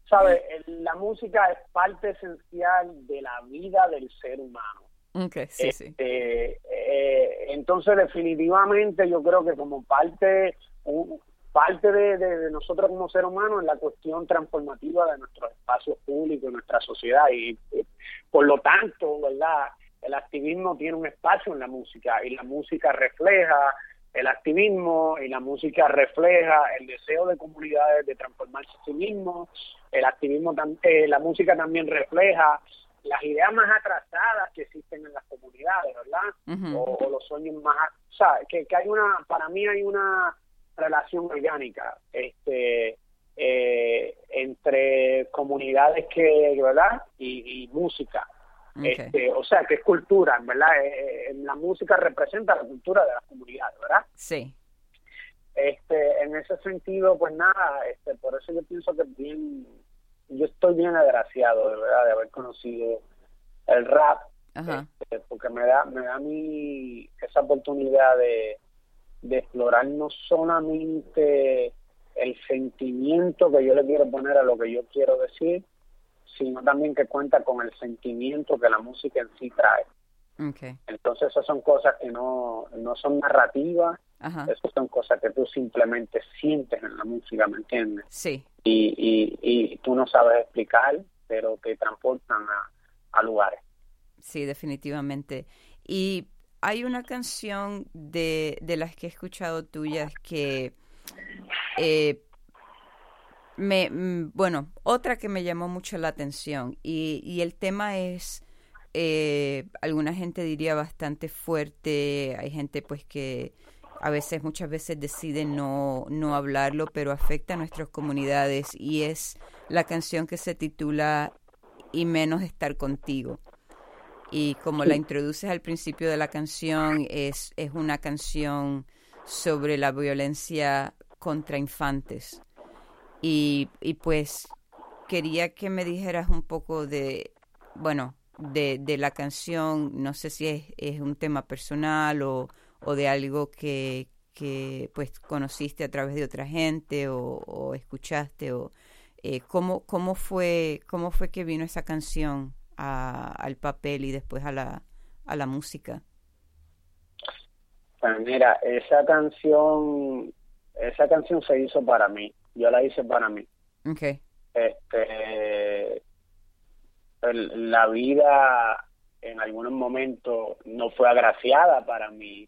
¿sabes? La música es parte esencial de la vida del ser humano. Okay, sí, sí. Este, eh, entonces, definitivamente, yo creo que como parte, parte de, nosotros como ser humano en la cuestión transformativa de nuestros espacios públicos, nuestra sociedad, y, por lo tanto, ¿verdad? El activismo tiene un espacio en la música y la música refleja el activismo y la música refleja el deseo de comunidades de transformarse a sí mismos, el activismo, eh, la música también refleja las ideas más atrasadas que existen en las comunidades, ¿verdad? o, los sueños más, o sea, que, que hay una, para mí hay una relación orgánica, este, eh, entre comunidades que, ¿verdad? y música. Este, o sea, que es cultura, ¿verdad? Eh, eh, la música representa la cultura de las comunidades, ¿verdad? Sí. Este, en ese sentido, pues nada, este, por eso yo pienso que bien, yo estoy bien agraciado, de verdad, de haber conocido el rap, este, porque me da, me da a mí esa oportunidad de, de explorar no solamente el sentimiento que yo le quiero poner a lo que yo quiero decir, sino también que cuenta con el sentimiento que la música en sí trae. Entonces esas son cosas que no, no son narrativas, esas son cosas que tú simplemente sientes en la música, ¿me entiendes? Sí. Y, y, y tú no sabes explicar, pero te transportan a, a lugares. Sí, definitivamente. Y hay una canción de, de las que he escuchado tuyas que eh, me, mm, bueno, otra que me llamó mucho la atención y, y el tema es, eh, alguna gente diría bastante fuerte, hay gente pues que a veces, muchas veces decide no, no hablarlo, pero afecta a nuestras comunidades y es la canción que se titula Y menos estar contigo. Y como la introduces al principio de la canción, es, es una canción sobre la violencia contra infantes. Y, y pues quería que me dijeras un poco de, bueno, de, de la canción, no sé si es, es un tema personal o, o de algo que, que pues conociste a través de otra gente o, escuchaste o eh, ¿cómo, cómo fue cómo fue que vino esa canción al papel y después a la a la música pues mira esa canción esa canción se hizo para mí yo la hice para mí. Okay este la vida en algunos momentos no fue agraciada para mí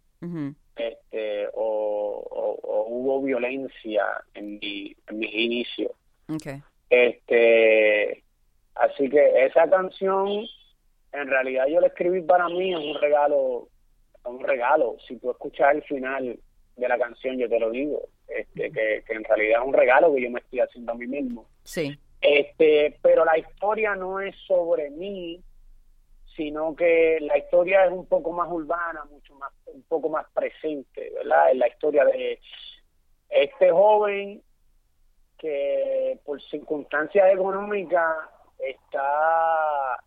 este o, hubo violencia en mi en mis inicios. Este así que esa canción en realidad yo la escribí para mí es un regalo un regalo. Si tú escuchas el final de la canción yo te lo digo este que, que en realidad es un regalo que yo me estoy haciendo a mí mismo. Sí. Este pero la historia no es sobre mí sino que la historia es un poco más urbana, mucho más, un poco más presente, ¿verdad? Es la historia de este joven que por circunstancias económicas está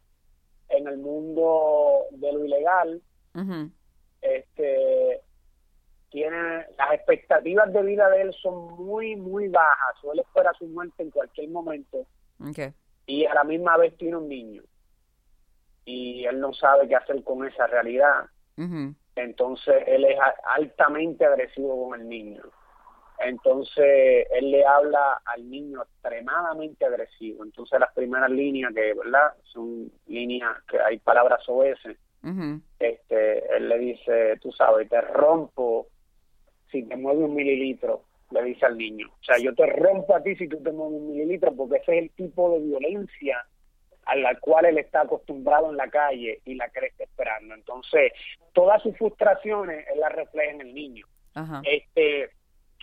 en el mundo de lo ilegal, este tiene las expectativas de vida de él son muy muy bajas, suele esperar su muerte en cualquier momento. Y a la misma vez tiene un niño y él no sabe qué hacer con esa realidad. Entonces él es altamente agresivo con el niño. Entonces él le habla al niño extremadamente agresivo. Entonces las primeras líneas que, ¿verdad? Son líneas que hay palabras OS. este, él le dice, tú sabes, te rompo si te mueve un mililitro, le dice al niño. O sea, yo te rompo a ti si tú te mueves un mililitro porque ese es el tipo de violencia a la cual él está acostumbrado en la calle y la crece esperando. Entonces, todas sus frustraciones él las refleja en el niño. Este,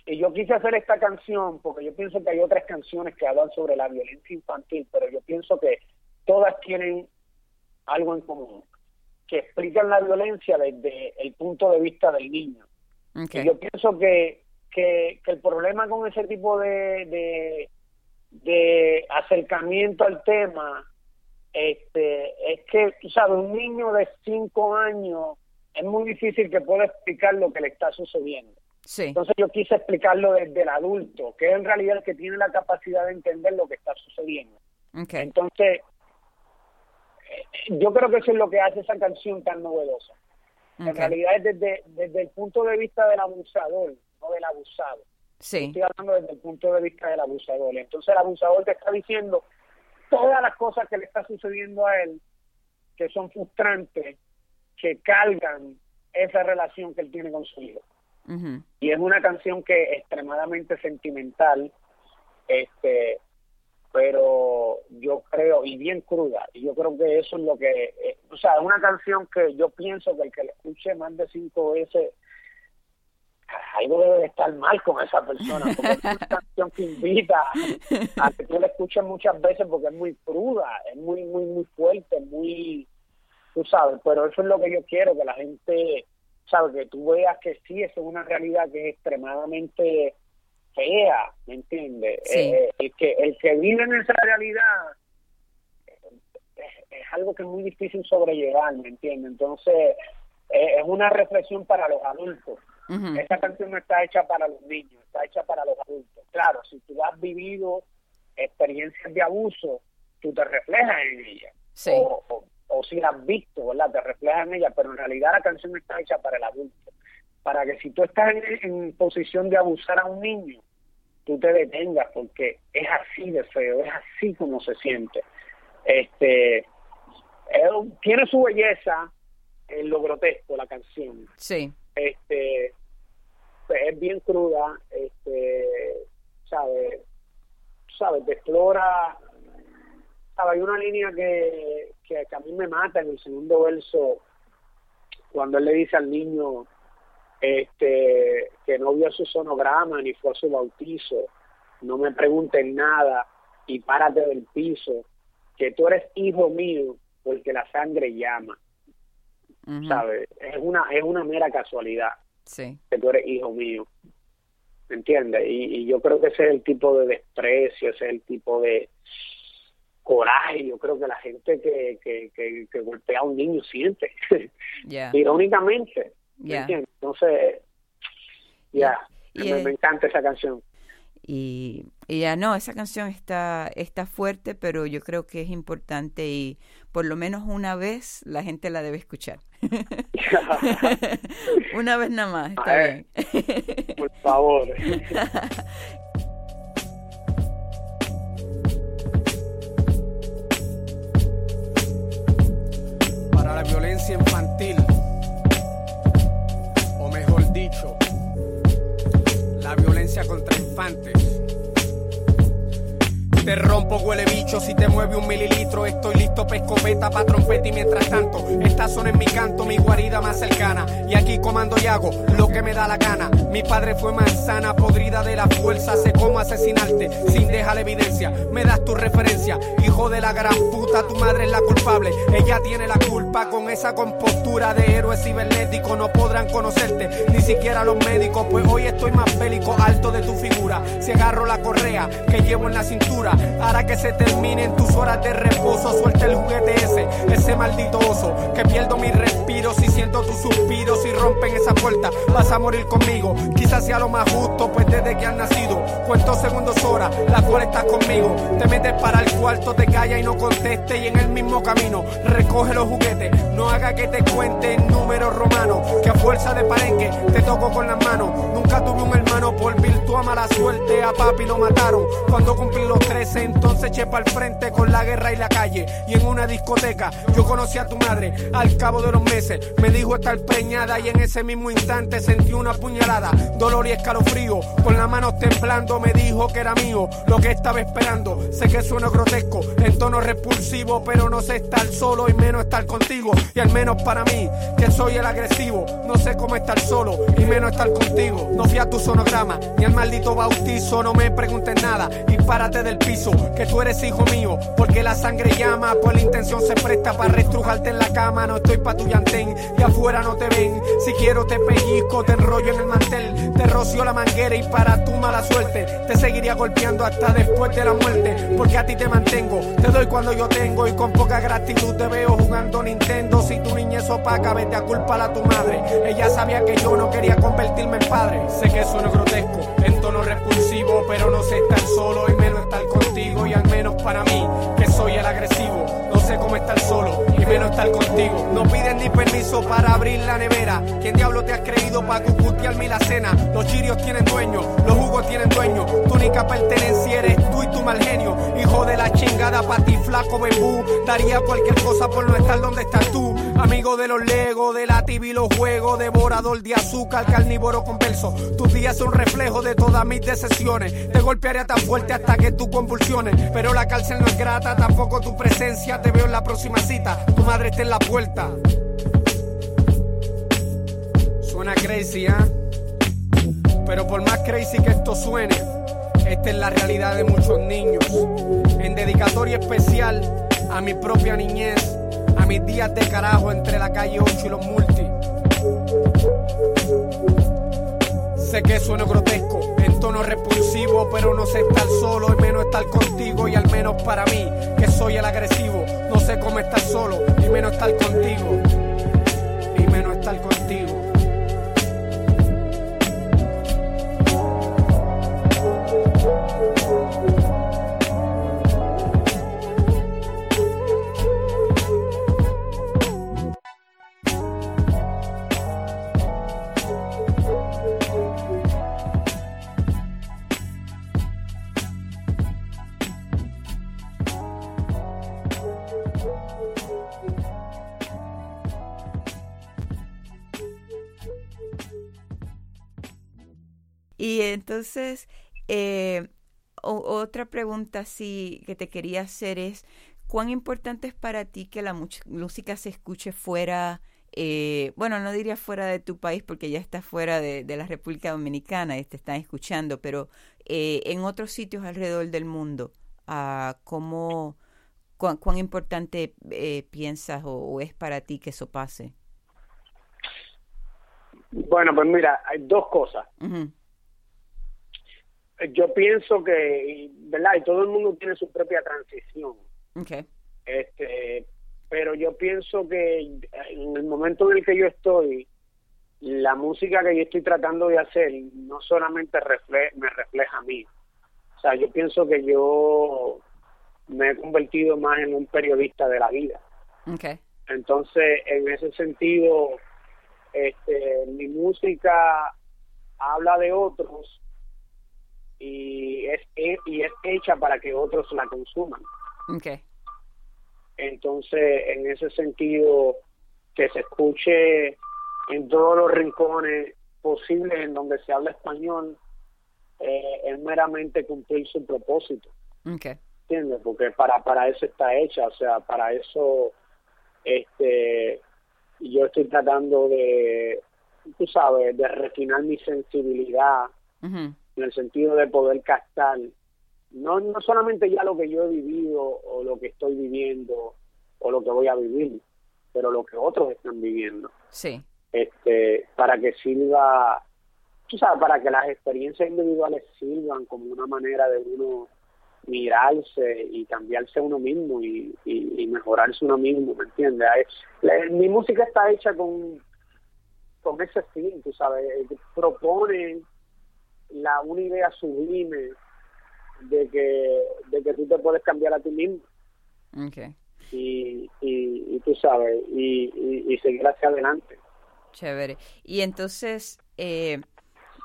y yo quise hacer esta canción porque yo pienso que hay otras canciones que hablan sobre la violencia infantil, pero yo pienso que todas tienen algo en común, que explican la violencia desde el punto de vista del niño. Y yo pienso que, que, que, el problema con ese tipo de, de, de acercamiento al tema este, es que, tú sabes, un niño de cinco años es muy difícil que pueda explicar lo que le está sucediendo. Entonces yo quise explicarlo desde el adulto, que es en realidad el que tiene la capacidad de entender lo que está sucediendo. Entonces, yo creo que eso es lo que hace esa canción tan novedosa. En realidad es desde, desde el punto de vista del abusador, no del abusado. Sí. Estoy hablando desde el punto de vista del abusador. Entonces el abusador te está diciendo, todas las cosas que le está sucediendo a él, que son frustrantes, que cargan esa relación que él tiene con su hijo. Y es una canción que es extremadamente sentimental, este, pero yo creo, y bien cruda, y yo creo que eso es lo que, eh, o sea, es una canción que yo pienso que el que la escuche más de cinco veces algo debe de estar mal con esa persona, porque es una canción que invita a que tú la escuches muchas veces porque es muy cruda, es muy, muy, muy fuerte, muy, tú sabes, pero eso es lo que yo quiero, que la gente, sabe, que tú veas que sí, eso es una realidad que es extremadamente fea, ¿me entiendes? Eh, el, que, el que vive en esa realidad es, algo que es muy difícil sobrellevar, ¿me entiendes? Entonces, es una reflexión para los adultos esa canción no está hecha para los niños, está hecha para los adultos. Claro, si tú has vivido experiencias de abuso, tú te reflejas en ella. O, o, si la has visto, ¿verdad? Te reflejas en ella, pero en realidad la canción está hecha para el adulto. Para que si tú estás en, posición de abusar a un niño, tú te detengas porque es así de feo, es así como se siente. Este, tiene su belleza en lo grotesco la canción. Sí. Este, pues, es bien cruda, este, ¿sabes? ¿Sabes? Te explora, ¿sabes? Hay una línea que, que, a mí me mata en el segundo verso, cuando él le dice al niño este que no vio su sonograma ni fue a su bautizo, no me pregunten nada y párate del piso, que tú eres hijo mío porque la sangre llama. ¿Sabes? Es una, es una mera casualidad sí. que tú eres hijo mío. ¿me entiendes? Y, yo creo que ese es el tipo de desprecio, ese es el tipo de coraje, yo creo que la gente que, que, que, golpea a un niño siente, irónicamente, ¿me entiendes? Entonces, ya, me encanta esa canción. Y, ya no, esa canción está, está fuerte, pero yo creo que es importante y por lo menos una vez la gente la debe escuchar. una vez nada más, está bien. por favor. Para la violencia infantil, o mejor dicho, la violencia contra infantes. Te rompo, huele bicho, si te mueve un mililitro. Estoy listo pa' escopeta, pa' trompeta y mientras tanto, esta zona es mi canto, mi guarida más cercana. Y aquí comando y hago lo que me da la gana. Mi padre fue manzana, podrida de la fuerza, sé cómo asesinarte sin dejar evidencia. Me das tu referencia, hijo de la gran puta, tu madre es la culpable. Ella tiene la culpa con esa compostura de héroe cibernético. No podrán conocerte, ni siquiera los médicos, pues hoy estoy más bélico, alto de tu figura. Si agarro la correa que llevo en la cintura, Hará que se terminen tus horas de reposo. Suelta el juguete ese, ese maldito oso. Que pierdo mi respiro si siento tus suspiros. Si rompen esa puerta, vas a morir conmigo. Quizás sea lo más justo, pues desde que has nacido, cuento segundos horas, la cual estás conmigo. Te metes para el cuarto, te calla y no conteste. Y en el mismo camino, recoge los juguetes. No haga que te cuente en números romanos. Que a fuerza de parenque te toco con las manos. Nunca tuve un hermano por virtud a mala suerte. A papi lo mataron cuando cumplí los tres entonces eché al frente con la guerra y la calle. Y en una discoteca yo conocí a tu madre. Al cabo de los meses me dijo estar preñada y en ese mismo instante sentí una puñalada, dolor y escalofrío. Con las manos temblando me dijo que era mío lo que estaba esperando. Sé que suena grotesco, en tono repulsivo, pero no sé estar solo y menos estar contigo. Y al menos para mí, que soy el agresivo, no sé cómo estar solo y menos estar contigo. No fui a tu sonograma ni al maldito bautizo, no me preguntes nada y párate del que tú eres hijo mío, porque la sangre llama, pues la intención se presta para restrujarte en la cama, no estoy pa' tu llantén, y afuera no te ven, si quiero te pellizco, te enrollo en el mantel, te rocio la manguera y para tu mala suerte, te seguiría golpeando hasta después de la muerte, porque a ti te mantengo, te doy cuando yo tengo y con poca gratitud te veo jugando Nintendo, si tu niñez opaca, vete a culpar a tu madre, ella sabía que yo no quería convertirme en padre, sé que es grotesco, en tono repulsivo, pero no sé estar solo y menos estar con y al menos para mí, que soy el agresivo. No sé cómo estar solo menos estar contigo. No piden ni permiso para abrir la nevera. ¿Quién diablo te has creído para cucutearme la cena? Los chirios tienen dueño, los jugos tienen dueño. Tu única pertenencia eres tú y tu mal genio. Hijo de la chingada, pa' ti flaco bebú. Daría cualquier cosa por no estar donde estás tú. Amigo de los legos, de la TV y los juegos. Devorador de azúcar, carnívoro converso. Tus días son reflejo de todas mis decisiones. Te golpearía tan fuerte hasta que tú convulsiones pero la cárcel no es grata, tampoco tu presencia. Te veo en la próxima cita, tu madre está en la puerta. Suena crazy, ¿ah? Pero por más crazy que esto suene, esta es la realidad de muchos niños. En dedicatoria especial a mi propia niñez, a mis días de carajo entre la calle 8 y los multi. Sé que suena grotesco, en tono repulsivo, pero no sé estar solo y menos estar contigo. Y al menos para mí, que soy el agresivo, no sé cómo estar solo y menos estar contigo. Y menos estar contigo. Y entonces, eh, otra pregunta sí que te quería hacer es, ¿cuán importante es para ti que la música se escuche fuera, eh, bueno, no diría fuera de tu país porque ya está fuera de, la República Dominicana y te están escuchando, pero eh, en otros sitios alrededor del mundo, ah, ¿cómo, cuán, importante piensas o, es para ti que eso pase? Bueno, pues mira, hay dos cosas. Yo pienso que, ¿verdad? Y todo el mundo tiene su propia transición. Okay. Este, pero yo pienso que en el momento en el que yo estoy, la música que yo estoy tratando de hacer no solamente me refleja a mí. O sea, yo pienso que yo me he convertido más en un periodista de la vida. Okay. Entonces, en ese sentido, este, mi música habla de otros y es, y es hecha para que otros la consuman. Okay. Entonces, en ese sentido, que se escuche en todos los rincones posibles en donde se habla español, eh, es meramente cumplir su propósito. Okay. ¿Entiendes? Porque para, para eso está hecha, o sea, para eso este yo estoy tratando de, tú sabes, de refinar mi sensibilidad en el sentido de poder captar no, no solamente ya lo que yo he vivido o lo que estoy viviendo o lo que voy a vivir, pero lo que otros están viviendo. Sí. Este, para que sirva, tú sabes, para que las experiencias individuales sirvan como una manera de uno mirarse y cambiarse uno mismo y, y, mejorarse uno mismo, ¿me entiendes? mi música está hecha con, con ese fin, tú sabes, propone la, una idea sublime de que, de que tú te puedes cambiar a ti mismo. Okay. Y, y, y, tú sabes, y, y, seguir hacia adelante. Chévere. Y entonces, eh,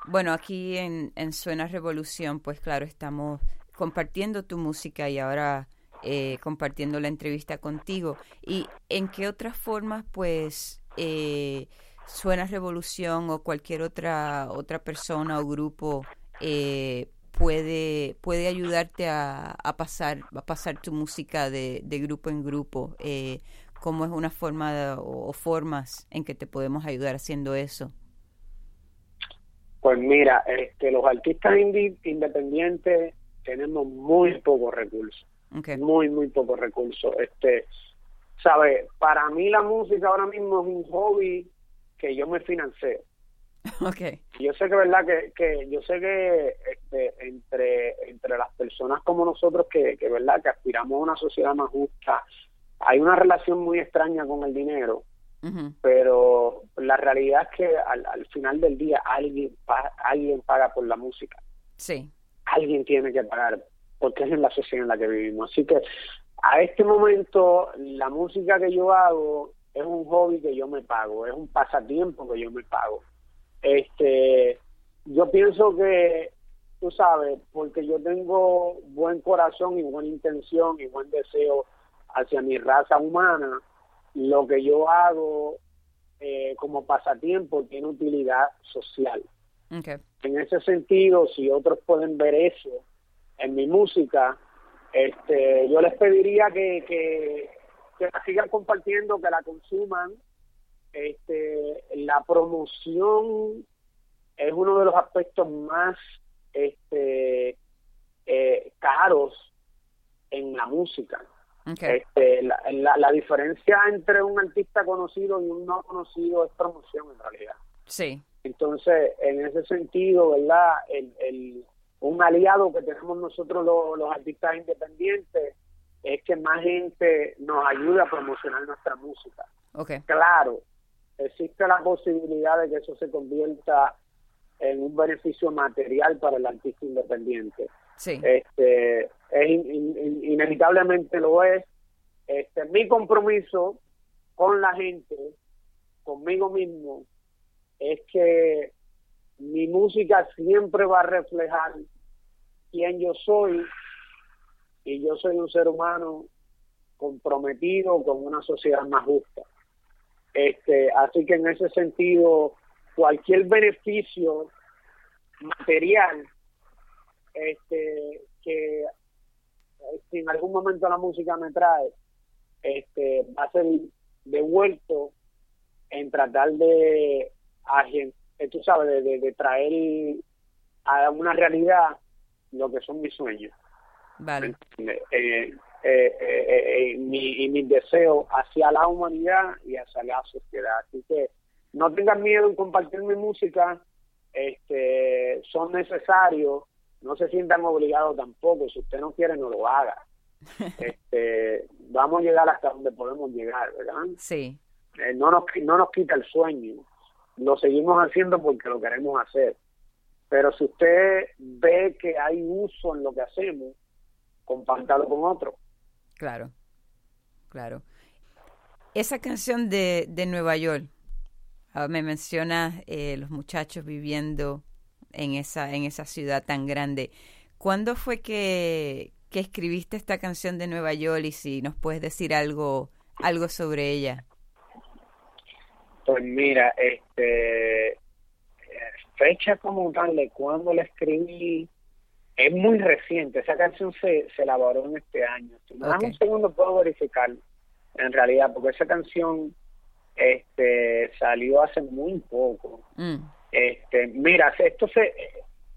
bueno, aquí en, en Suena Revolución, pues claro, estamos compartiendo tu música y ahora eh, compartiendo la entrevista contigo. ¿Y en qué otras formas, pues, eh, Suena Revolución o cualquier otra, otra persona o grupo eh, puede, puede ayudarte a, a, pasar, a pasar tu música de, de grupo en grupo? Eh, ¿Cómo es una forma o, formas en que te podemos ayudar haciendo eso? Pues mira, este, los artistas independientes tenemos muy pocos recursos. Muy, muy pocos recursos. Este, ¿sabe? Para mí la música ahora mismo es un hobby que yo me financio. Okay. Yo sé que verdad que, que yo sé que este, entre entre las personas como nosotros que, que verdad que aspiramos a una sociedad más justa hay una relación muy extraña con el dinero pero la realidad es que al, al final del día alguien alguien paga por la música sí alguien tiene que pagar, porque es en la sociedad en la que vivimos. Así que a este momento la música que yo hago es un hobby que yo me pago, es un pasatiempo que yo me pago. Este, yo pienso que tú sabes, porque yo tengo buen corazón y buena intención y buen deseo hacia mi raza humana, lo que yo hago eh, como pasatiempo tiene utilidad social. En ese sentido, si otros pueden ver eso en mi música, este, yo les pediría que, que, la sigan compartiendo, que la consuman. Este, la promoción es uno de los aspectos más este, eh, caros en la música. Este, la, la, diferencia entre un artista conocido y un no conocido es promoción en realidad. Sí. Entonces, en ese sentido, ¿verdad? El, el, un aliado que tenemos nosotros los, artistas independientes es que más gente nos ayude a promocionar nuestra música. Okay. Claro, existe la posibilidad de que eso se convierta en un beneficio material para el artista independiente. Sí. Este, es inevitablemente lo es. Este, mi compromiso con la gente, conmigo mismo, es que mi música siempre va a reflejar quién yo soy y yo soy un ser humano comprometido con una sociedad más justa. Este, así que en ese sentido, cualquier beneficio material este, que en algún momento la música me trae, este, va a ser devuelto en tratar de eh, tú sabes, de, de, traer a una realidad lo que son mis sueños. Vale. Eh, eh, mi, y mis deseos hacia la humanidad y hacia la sociedad. Así que no tengan miedo en compartir mi música, este, son necesarios no se sientan obligados tampoco, si usted no quiere no lo haga. este, vamos a llegar hasta donde podemos llegar, ¿verdad? Sí. Eh, no, nos, no nos quita el sueño, lo seguimos haciendo porque lo queremos hacer. Pero si usted ve que hay uso en lo que hacemos, compártalo con otro. Claro, claro. Esa canción de, de Nueva York, ah, me menciona eh, los muchachos viviendo en esa, en esa ciudad tan grande. ¿Cuándo fue que, que escribiste esta canción de Nueva York y si nos puedes decir algo, algo sobre ella? Pues mira, este fecha como tal de cuando la escribí es muy reciente. Esa canción se, se elaboró en este año. Si me das un segundo puedo verificar en realidad, porque esa canción este salió hace muy poco. Mm. Este, mira, esto se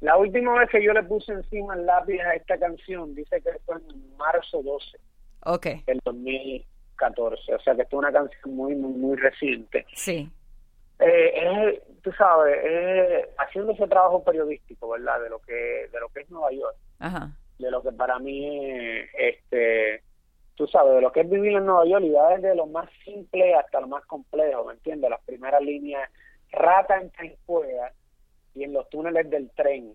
la última vez que yo le puse encima el lápiz a esta canción dice que fue en marzo 12 okay. del 2014, o sea que es una canción muy muy muy reciente. Sí. Eh, es, tú sabes, es haciendo ese trabajo periodístico, ¿verdad? De lo que de lo que es Nueva York. Ajá. De lo que para mí es, este tú sabes, de lo que es vivir en Nueva York y va desde lo más simple hasta lo más complejo, ¿me entiendes? Las primeras líneas, rata en Times y en los túneles del tren.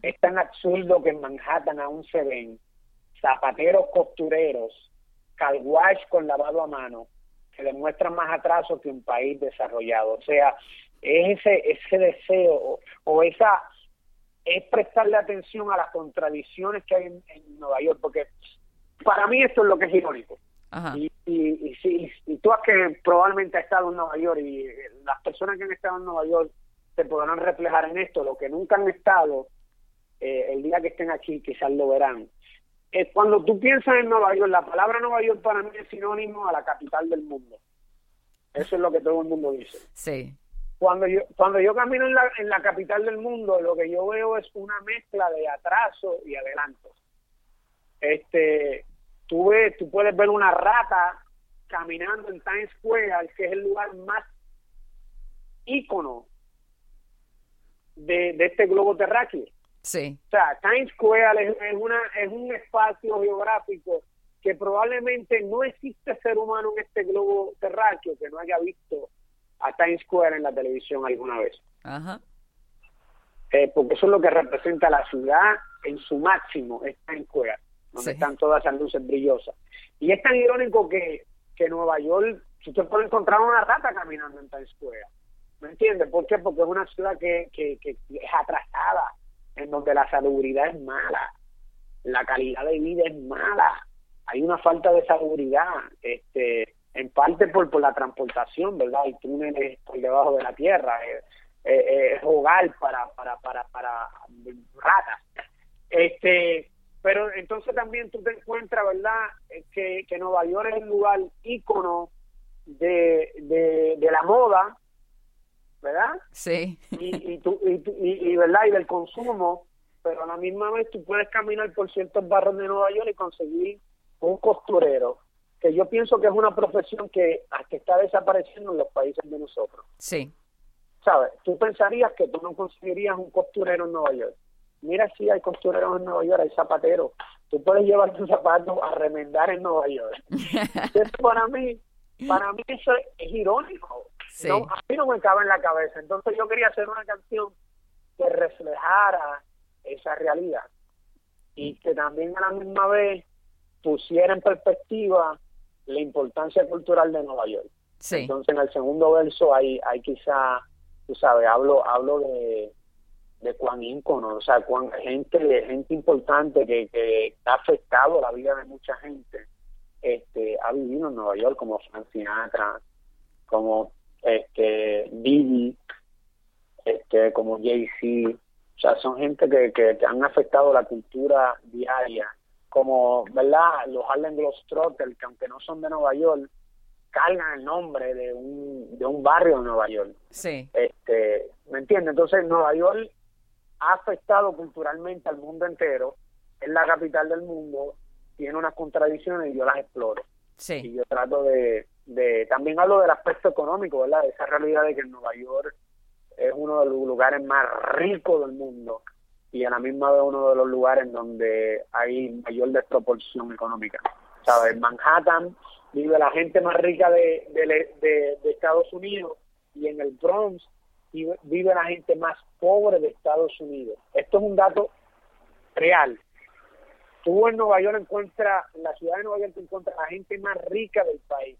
Es tan absurdo que en Manhattan aún se ven zapateros costureros, calwash con lavado a mano, que demuestran más atraso que un país desarrollado. O sea, es ese, ese deseo o, o esa es prestarle atención a las contradicciones que hay en, en Nueva York, porque para mí esto es lo que es irónico. Y, y, y, y, tú has que probablemente has estado en Nueva York y las personas que han estado en Nueva York te podrán reflejar en esto, lo que nunca han estado, eh, el día que estén aquí quizás lo verán. Es cuando tú piensas en Nueva York, la palabra Nueva York para mí es sinónimo a la capital del mundo. Eso es lo que todo el mundo dice. Sí. Cuando yo, cuando yo camino en la, en la capital del mundo, lo que yo veo es una mezcla de atraso y adelanto. Este, tú, ves, tú puedes ver una rata caminando en Times Square, que es el lugar más ícono de, de este globo terráqueo. Sí. O sea, Times Square es, es, una, es un espacio geográfico que probablemente no existe ser humano en este globo terráqueo que no haya visto a Times Square en la televisión alguna vez. Ajá. Eh, porque eso es lo que representa la ciudad en su máximo, es Times Square donde están todas esas luces brillosas. Y es tan irónico que, que Nueva York, usted puede encontrar una rata caminando en Times Square. ¿Me entiende? ¿Por qué? Porque es una ciudad que, que, que es atrasada, en donde la salubridad es mala, la calidad de vida es mala, hay una falta de salubridad, este, en parte por, por la transportación, ¿verdad? Hay túneles por debajo de la tierra, es, es hogar para, para, para, para ratas. Este, pero entonces también tú te encuentras, ¿verdad?, que, que Nueva York es el lugar ícono de, de, de la moda, ¿verdad? Sí. Y, y, tú, y, y, ¿verdad? y del consumo, pero a la misma vez tú puedes caminar por ciertos barrios de Nueva York y conseguir un costurero, que yo pienso que es una profesión que hasta está desapareciendo en los países de nosotros. Sí. ¿Sabes? Tú pensarías que tú no conseguirías un costurero en Nueva York mira si hay costureros en Nueva York, hay zapateros. Tú puedes llevar tus zapatos a remendar en Nueva York. eso para mí, para mí eso es irónico. No, a mí no me cabe en la cabeza. Entonces yo quería hacer una canción que reflejara esa realidad y que también a la misma vez pusiera en perspectiva la importancia cultural de Nueva York. Entonces en el segundo verso hay, hay quizá, tú sabes, hablo, hablo de, de cuán ícono, o sea, cuán gente, gente importante que, que ha afectado la vida de mucha gente, este, ha vivido en Nueva York, como Frank Sinatra, como este Didi, este, como Jay-Z, o sea, son gente que, que, han afectado la cultura diaria, como, ¿verdad? Los Harlem Globetrotters, que aunque no son de Nueva York, cargan el nombre de un, de un barrio de Nueva York. Sí. Este, ¿Me entiendes? Entonces, Nueva York ha afectado culturalmente al mundo entero, es la capital del mundo, tiene unas contradicciones y yo las exploro. Sí. Y yo trato de, de, también hablo del aspecto económico, ¿verdad? De esa realidad de que Nueva York es uno de los lugares más ricos del mundo y a la misma vez uno de los lugares donde hay mayor desproporción económica. ¿Sabes? Manhattan vive la gente más rica de, de, Estados Unidos y en el Bronx vive, la gente más pobre de Estados Unidos. Esto es un dato real. Tú en Nueva York encuentras, en la ciudad de Nueva York encuentras la gente más rica del país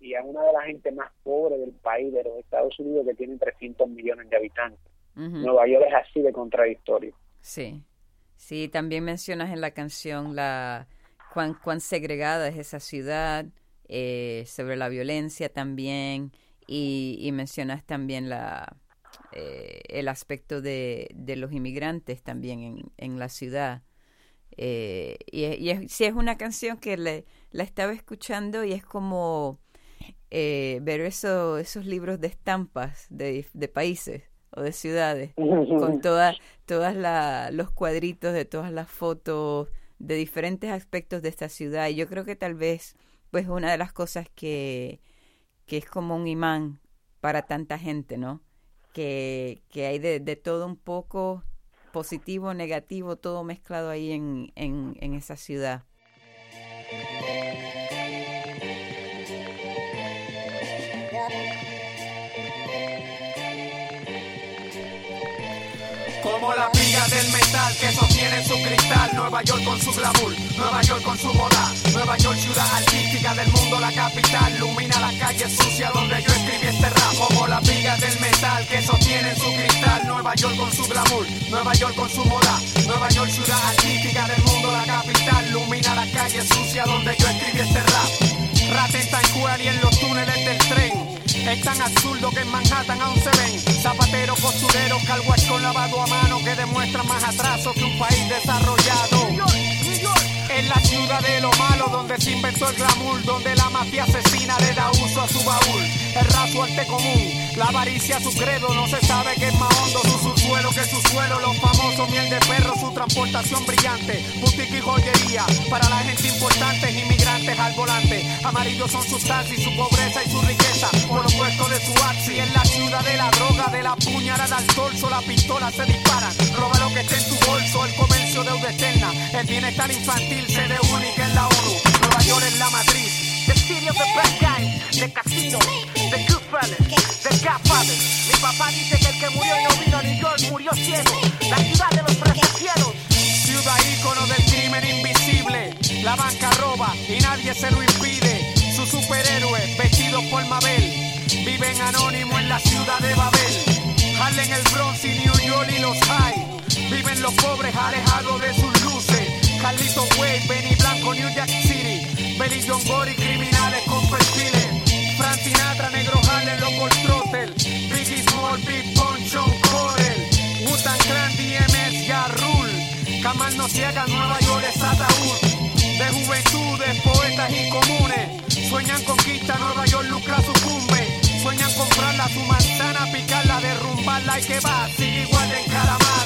y a una de las gente más pobre del país, de los Estados Unidos, que tiene 300 millones de habitantes. Nueva York es así de contradictorio. Sí, sí, también mencionas en la canción la cuán, cuán segregada es esa ciudad, eh, sobre la violencia también, y, mencionas también la, eh, el aspecto de, de, los inmigrantes también en, en la ciudad. Eh, y, y sí, es una canción que le, la estaba escuchando y es como ver eso, esos libros de estampas de, de países o de ciudades, con todas todas los cuadritos de todas las fotos de diferentes aspectos de esta ciudad. Y yo creo que tal vez, pues, una de las cosas que, que es como un imán para tanta gente, ¿no? Que, que hay de, de todo un poco positivo, negativo, todo mezclado ahí en, en, en esa ciudad. Como la viga del metal que sostiene su cristal. Nueva York con su glamour, Nueva York con su moda. Nueva York, ciudad artística del mundo, la capital. Ilumina la calle sucia donde yo escribí este rap. Como la viga del metal que sostiene su cristal. Nueva York con su glamour, Nueva York con su moda. Nueva York, ciudad artística del mundo, la capital. Ilumina la calle sucia donde yo escribí este rap. Rata en Times y en los túneles del tren. Es tan absurdo que en Manhattan aún se ven zapateros, costureros, calguas con lavado a mano que demuestran más atraso que un país desarrollado. En la ciudad de lo malo, donde se inventó el glamour, donde la mafia asesina le da uso a su baúl. El raso arte común, la avaricia su credo, no se sabe qué es más hondo su subsuelo que su suelo. Los famosos miel de perro, su transportación brillante, boutique y joyería. Para la gente importante, inmigrantes al volante. Amarillos son sus taxis, su pobreza y su riqueza. Por opuesto de su axi, en la ciudad de la droga, de la puñalada al torso, la pistola se dispara. Roba lo que esté en tu bolso, el deuda externa, el bienestar infantil sede única en la ONU. Nueva York es la matriz. The city of the bad guys, de casino, de Goodfellas, de Godfather. Mi papá dice que el que murió y no vino a New York murió ciego. La ciudad de los cielos. Ciudad ícono del crimen invisible. La banca roba y nadie se lo impide. Su superhéroe, vestido por Mabel, viven anónimo en la ciudad de Babel. en el Bronx y New York y los High. Los pobres alejados de sus luces Carlito Way, Benny Blanco, New Jack City. Benny John Gory, criminales con perfiles. Frank Sinatra, Negro Harlem, Loco Trottel. Biggie Small, Big John Corel. Wutan Clan, DMS, Ya Rule. Kamal no ciega, Nueva York es ataúd. De juventudes, poetas y comunes. Sueñan conquista, Nueva York lucra sucumbe. Sueñan comprarla, su manzana, picarla, derrumbarla y que va, sigue igual de encaramada.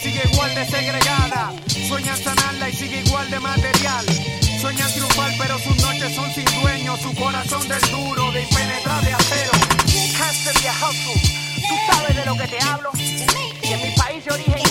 Sigue igual de segregada. Sueñan sanarla y sigue igual de material. Sueñan triunfar, pero sus noches son sin dueño. Su corazón del duro, de impenetrable acero. Y hustle. Tú sabes de lo que te hablo. Y en mi país de origen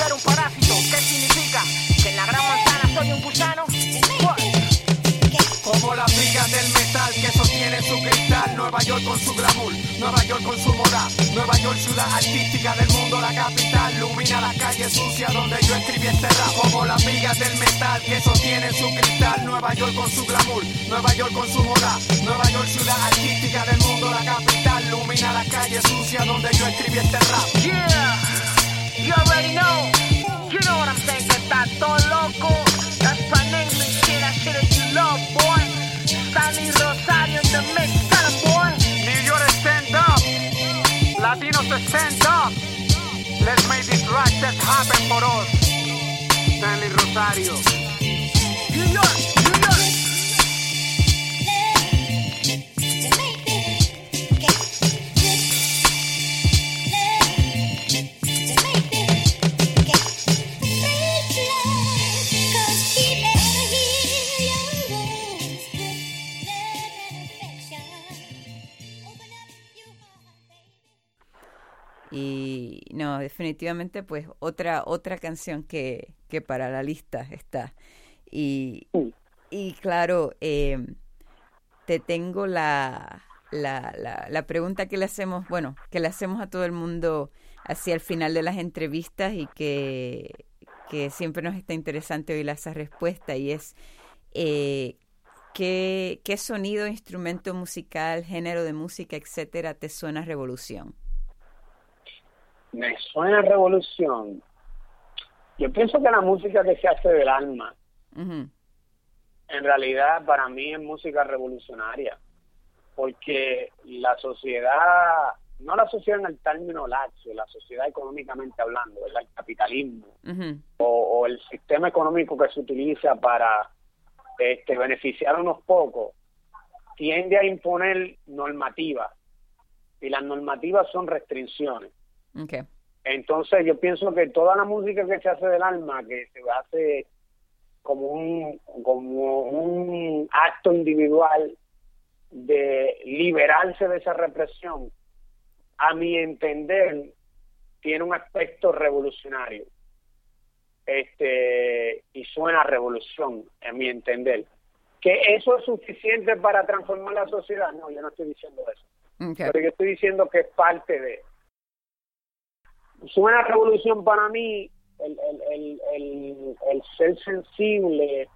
Nueva York con su glamour, Nueva York con su moda. Nueva York, ciudad artística del mundo, la capital. Ilumina la calle sucia donde yo escribí este rap. Como las vigas del metal que sostiene su cristal. Nueva York con su glamour, Nueva York con su moda. Nueva York, ciudad artística del mundo, la capital. Ilumina la calle sucia donde yo escribí este rap. Yeah, you already know. You know what I'm saying, está todo loco. That's my name, shit, that shit that you love, boy. Stanley Rosario in the mix, tell boy. New York, stand up. Latinos, stand up. Let's make this right happen for us. Stanley Rosario. Y no, definitivamente pues otra, otra canción que, que para la lista está. Y, y claro, eh, te tengo la, la, la, pregunta que le hacemos, bueno, que le hacemos a todo el mundo hacia el final de las entrevistas y que, que siempre nos está interesante oír esa respuesta y es, eh, ¿qué, ¿qué sonido, instrumento musical, género de música, etcétera, te suena a revolución? Me suena revolución. Yo pienso que la música que se hace del alma, en realidad para mí es música revolucionaria, porque la sociedad, no la sociedad en el término laxo, la sociedad económicamente hablando, el capitalismo, o, el sistema económico que se utiliza para este, beneficiar a unos pocos, tiende a imponer normativas, y las normativas son restricciones. Entonces yo pienso que toda la música que se hace del alma, que se hace como un, como un acto individual de liberarse de esa represión, a mi entender, tiene un aspecto revolucionario. Este, y suena a revolución, a mi entender. ¿Que eso es suficiente para transformar la sociedad? No, yo no estoy diciendo eso. Pero yo estoy diciendo que es parte de. Suena a revolución para mí el, el, el, el, ser sensible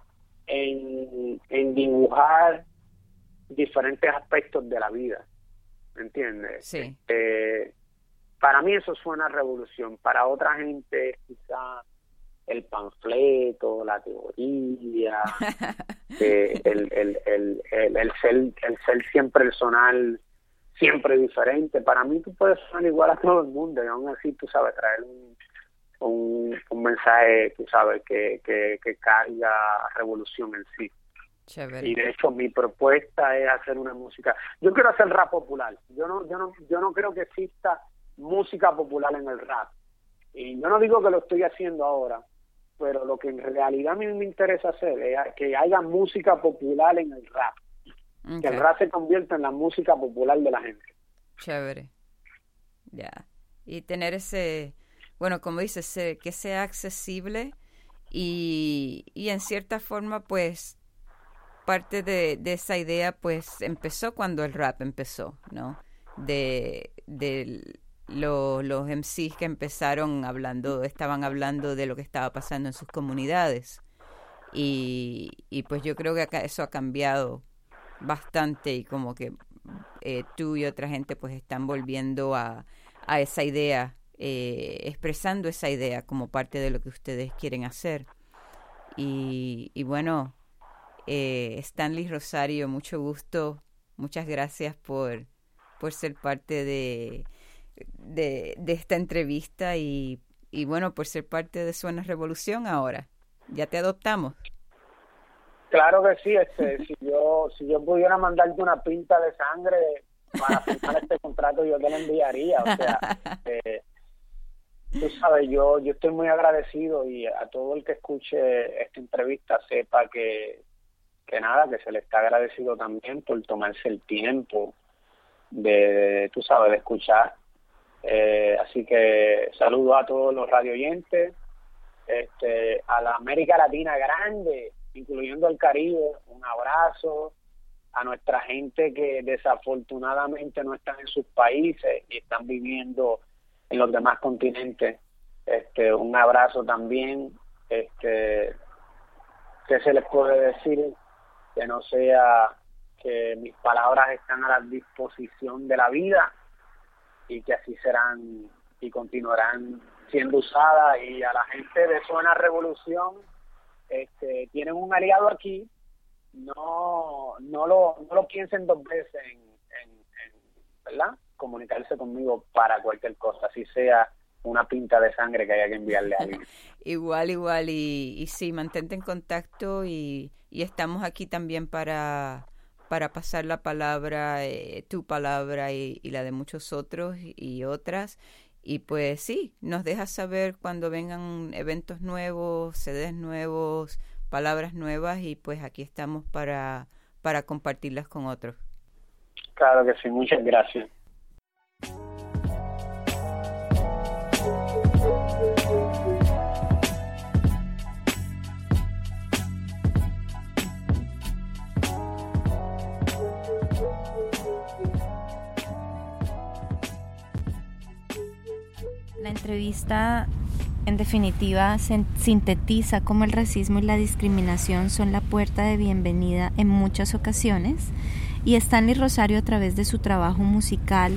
en, en dibujar diferentes aspectos de la vida, ¿me entiendes? Sí. Eh, para mí eso suena a revolución, para otra gente quizá el panfleto, la teoría, eh, el, el, el, el, el, ser, el ser siempre personal, siempre diferente. Para mí tú puedes sonar igual a todo el mundo y aún así tú sabes traer un, un, un mensaje, tú sabes, que, que, que carga revolución en sí. Y de hecho mi propuesta es hacer una música. Yo quiero hacer rap popular. Yo no, yo no, yo no creo que exista música popular en el rap. Y yo no digo que lo estoy haciendo ahora, pero lo que en realidad a mí me interesa hacer es que haya música popular en el rap. Que el rap se convierta en la música popular de la gente. Chévere. Ya. Y tener ese, bueno, como dices, que sea accesible y, y en cierta forma, pues, parte de, de, esa idea pues empezó cuando el rap empezó, ¿no? De, de lo, los MCs que empezaron hablando, estaban hablando de lo que estaba pasando en sus comunidades. Y, y pues yo creo que acá eso ha cambiado bastante y como que eh, tú y otra gente pues están volviendo a, a esa idea, eh, expresando esa idea como parte de lo que ustedes quieren hacer. Y, y bueno, eh, Stanley Rosario, mucho gusto. Muchas gracias por, por ser parte de, de, de esta entrevista y, y, bueno, por ser parte de Suena Revolución ahora. Ya te adoptamos. Claro que sí, este, si yo si yo pudiera mandarte una pinta de sangre para firmar este contrato, yo te lo enviaría. O sea, eh, tú sabes, yo, yo estoy muy agradecido y a todo el que escuche esta entrevista sepa que, que nada, que se le está agradecido también por tomarse el tiempo de, tú sabes, de escuchar. Eh, así que saludo a todos los radio oyentes, este, a la América Latina grande, incluyendo el Caribe, un abrazo a nuestra gente que desafortunadamente no están en sus países y están viviendo en los demás continentes. Este, un abrazo también, este, ¿qué se les puede decir? que no sea que mis palabras están a la disposición de la vida y que así serán y continuarán siendo usadas y a la gente de Zona Revolución este, tienen un aliado aquí no no lo no lo piensen dos veces en, en, verdad comunicarse conmigo para cualquier cosa así sea una pinta de sangre que haya que enviarle a alguien igual igual y, y sí mantente en contacto y y estamos aquí también para, para pasar la palabra, eh, tu palabra y, la de muchos otros y otras. Y pues sí, nos dejas saber cuando vengan eventos nuevos, sedes nuevos, palabras nuevas y pues aquí estamos para, para compartirlas con otros. Claro que sí, muchas gracias. Entrevista en definitiva sintetiza cómo el racismo y la discriminación son la puerta de bienvenida en muchas ocasiones y Stanley Rosario a través de su trabajo musical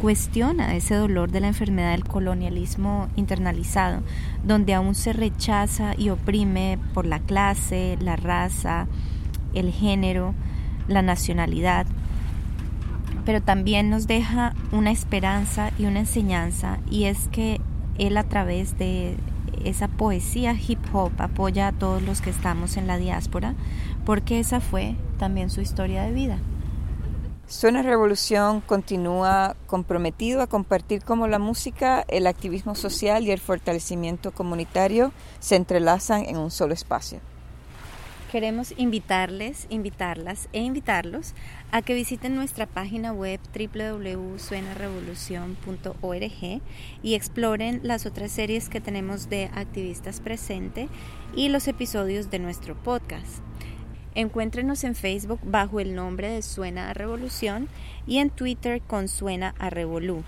cuestiona ese dolor de la enfermedad del colonialismo internalizado, donde aún se rechaza y oprime por la clase, la raza, el género, la nacionalidad, pero también nos deja una esperanza y una enseñanza y es que él a través de esa poesía hip hop apoya a todos los que estamos en la diáspora porque esa fue también su historia de vida. Suena Revolución continúa comprometido a compartir cómo la música, el activismo social y el fortalecimiento comunitario se entrelazan en un solo espacio. Queremos invitarles, invitarlas e invitarlos a que visiten nuestra página web www.suenarevolucion.org y exploren las otras series que tenemos de Activistas Presente y los episodios de nuestro podcast. Encuéntrenos en Facebook bajo el nombre de Suena a Revolución y en Twitter con Suena a Revolú.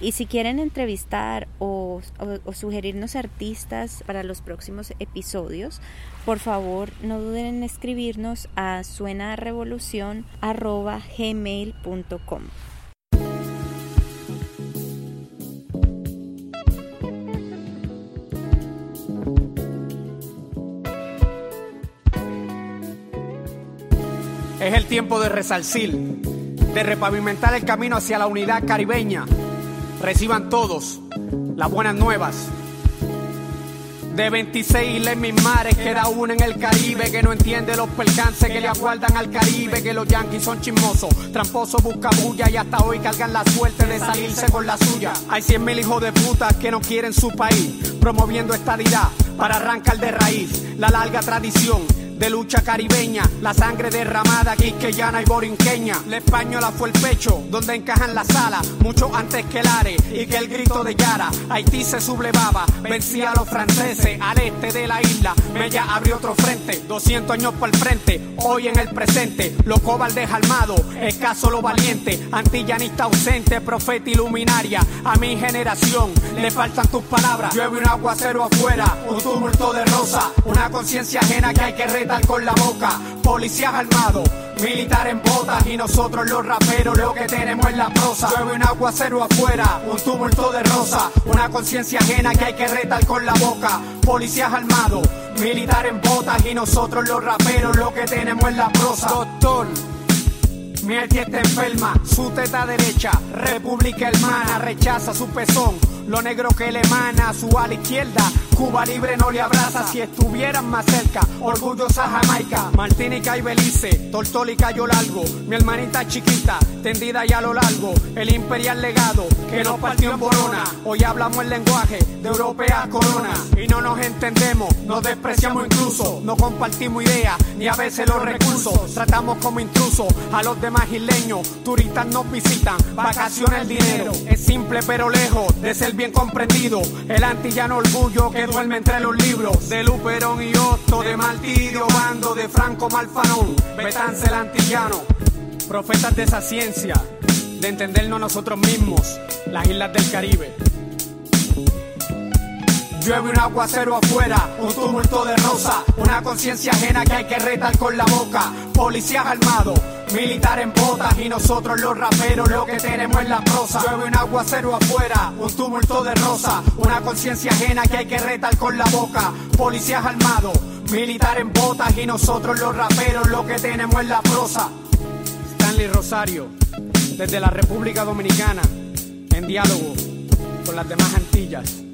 Y si quieren entrevistar o, sugerirnos artistas para los próximos episodios, por favor no duden en escribirnos a suenarevolucion.gmail.com. Es el tiempo de resalcir, de repavimentar el camino hacia la unidad caribeña Reciban todos las buenas nuevas. De 26 islas en mis mares queda uno en el Caribe que no entiende los percances que le aguardan al Caribe, que los yanquis son chismosos, tramposos busca bulla y hasta hoy cargan la suerte de salirse con la suya. Hay 100 mil hijos de puta que no quieren su país, promoviendo estadidad para arrancar de raíz la larga tradición de lucha caribeña, la sangre derramada quisqueyana y borinqueña. La española fue el pecho donde encajan las alas, mucho antes que el are y que el grito de Yara. Haití se sublevaba, vencía a los franceses al este de la isla. Mella abrió otro frente, 200 años por el frente, hoy en el presente. Los cobardes armados, escaso lo valiente, antillanista ausente, profeta iluminaria. A mi generación le faltan tus palabras. Llueve un aguacero afuera, un tumulto de rosa, una conciencia ajena que hay que con la boca, policías armados, militar en botas y nosotros los raperos lo que tenemos es la prosa. Llueve un aguacero afuera, un tumulto de rosa, una conciencia ajena que hay que retar con la boca, policías armados, militar en botas y nosotros los raperos lo que tenemos es la prosa. Doctor. Mi está enferma, su teta derecha, República Hermana, rechaza su pezón, lo negro que le emana, su ala izquierda, Cuba libre no le abraza si estuvieran más cerca. Orgullosa Jamaica, Martínica y Belice, Tortoli cayó largo. Mi hermanita chiquita, tendida ya a lo largo. El imperial legado que nos partió en Borona. Hoy hablamos el lenguaje de europea corona. Y no nos entendemos, nos despreciamos incluso. No compartimos ideas ni a veces los recursos. Tratamos como intrusos a los demás isleños. Turistas nos visitan, vacaciones el dinero. Es simple pero lejos de ser bien comprendido. El antillano orgullo que duerme entre los libros de Luperón y Otto, de Martirio Bando, de Franco Malfanón, Betance el antillano, profetas de esa ciencia, de entendernos nosotros mismos, las islas del Caribe. Llueve un aguacero afuera, un tumulto de rosa, una conciencia ajena que hay que retar con la boca. Policías armados, militar en botas y nosotros los raperos lo que tenemos es la prosa. Llueve un aguacero afuera, un tumulto de rosa, una conciencia ajena que hay que retar con la boca. Policías armados, militar en botas y nosotros los raperos lo que tenemos es la prosa. Stanley Rosario, desde la República Dominicana, en diálogo con las demás Antillas.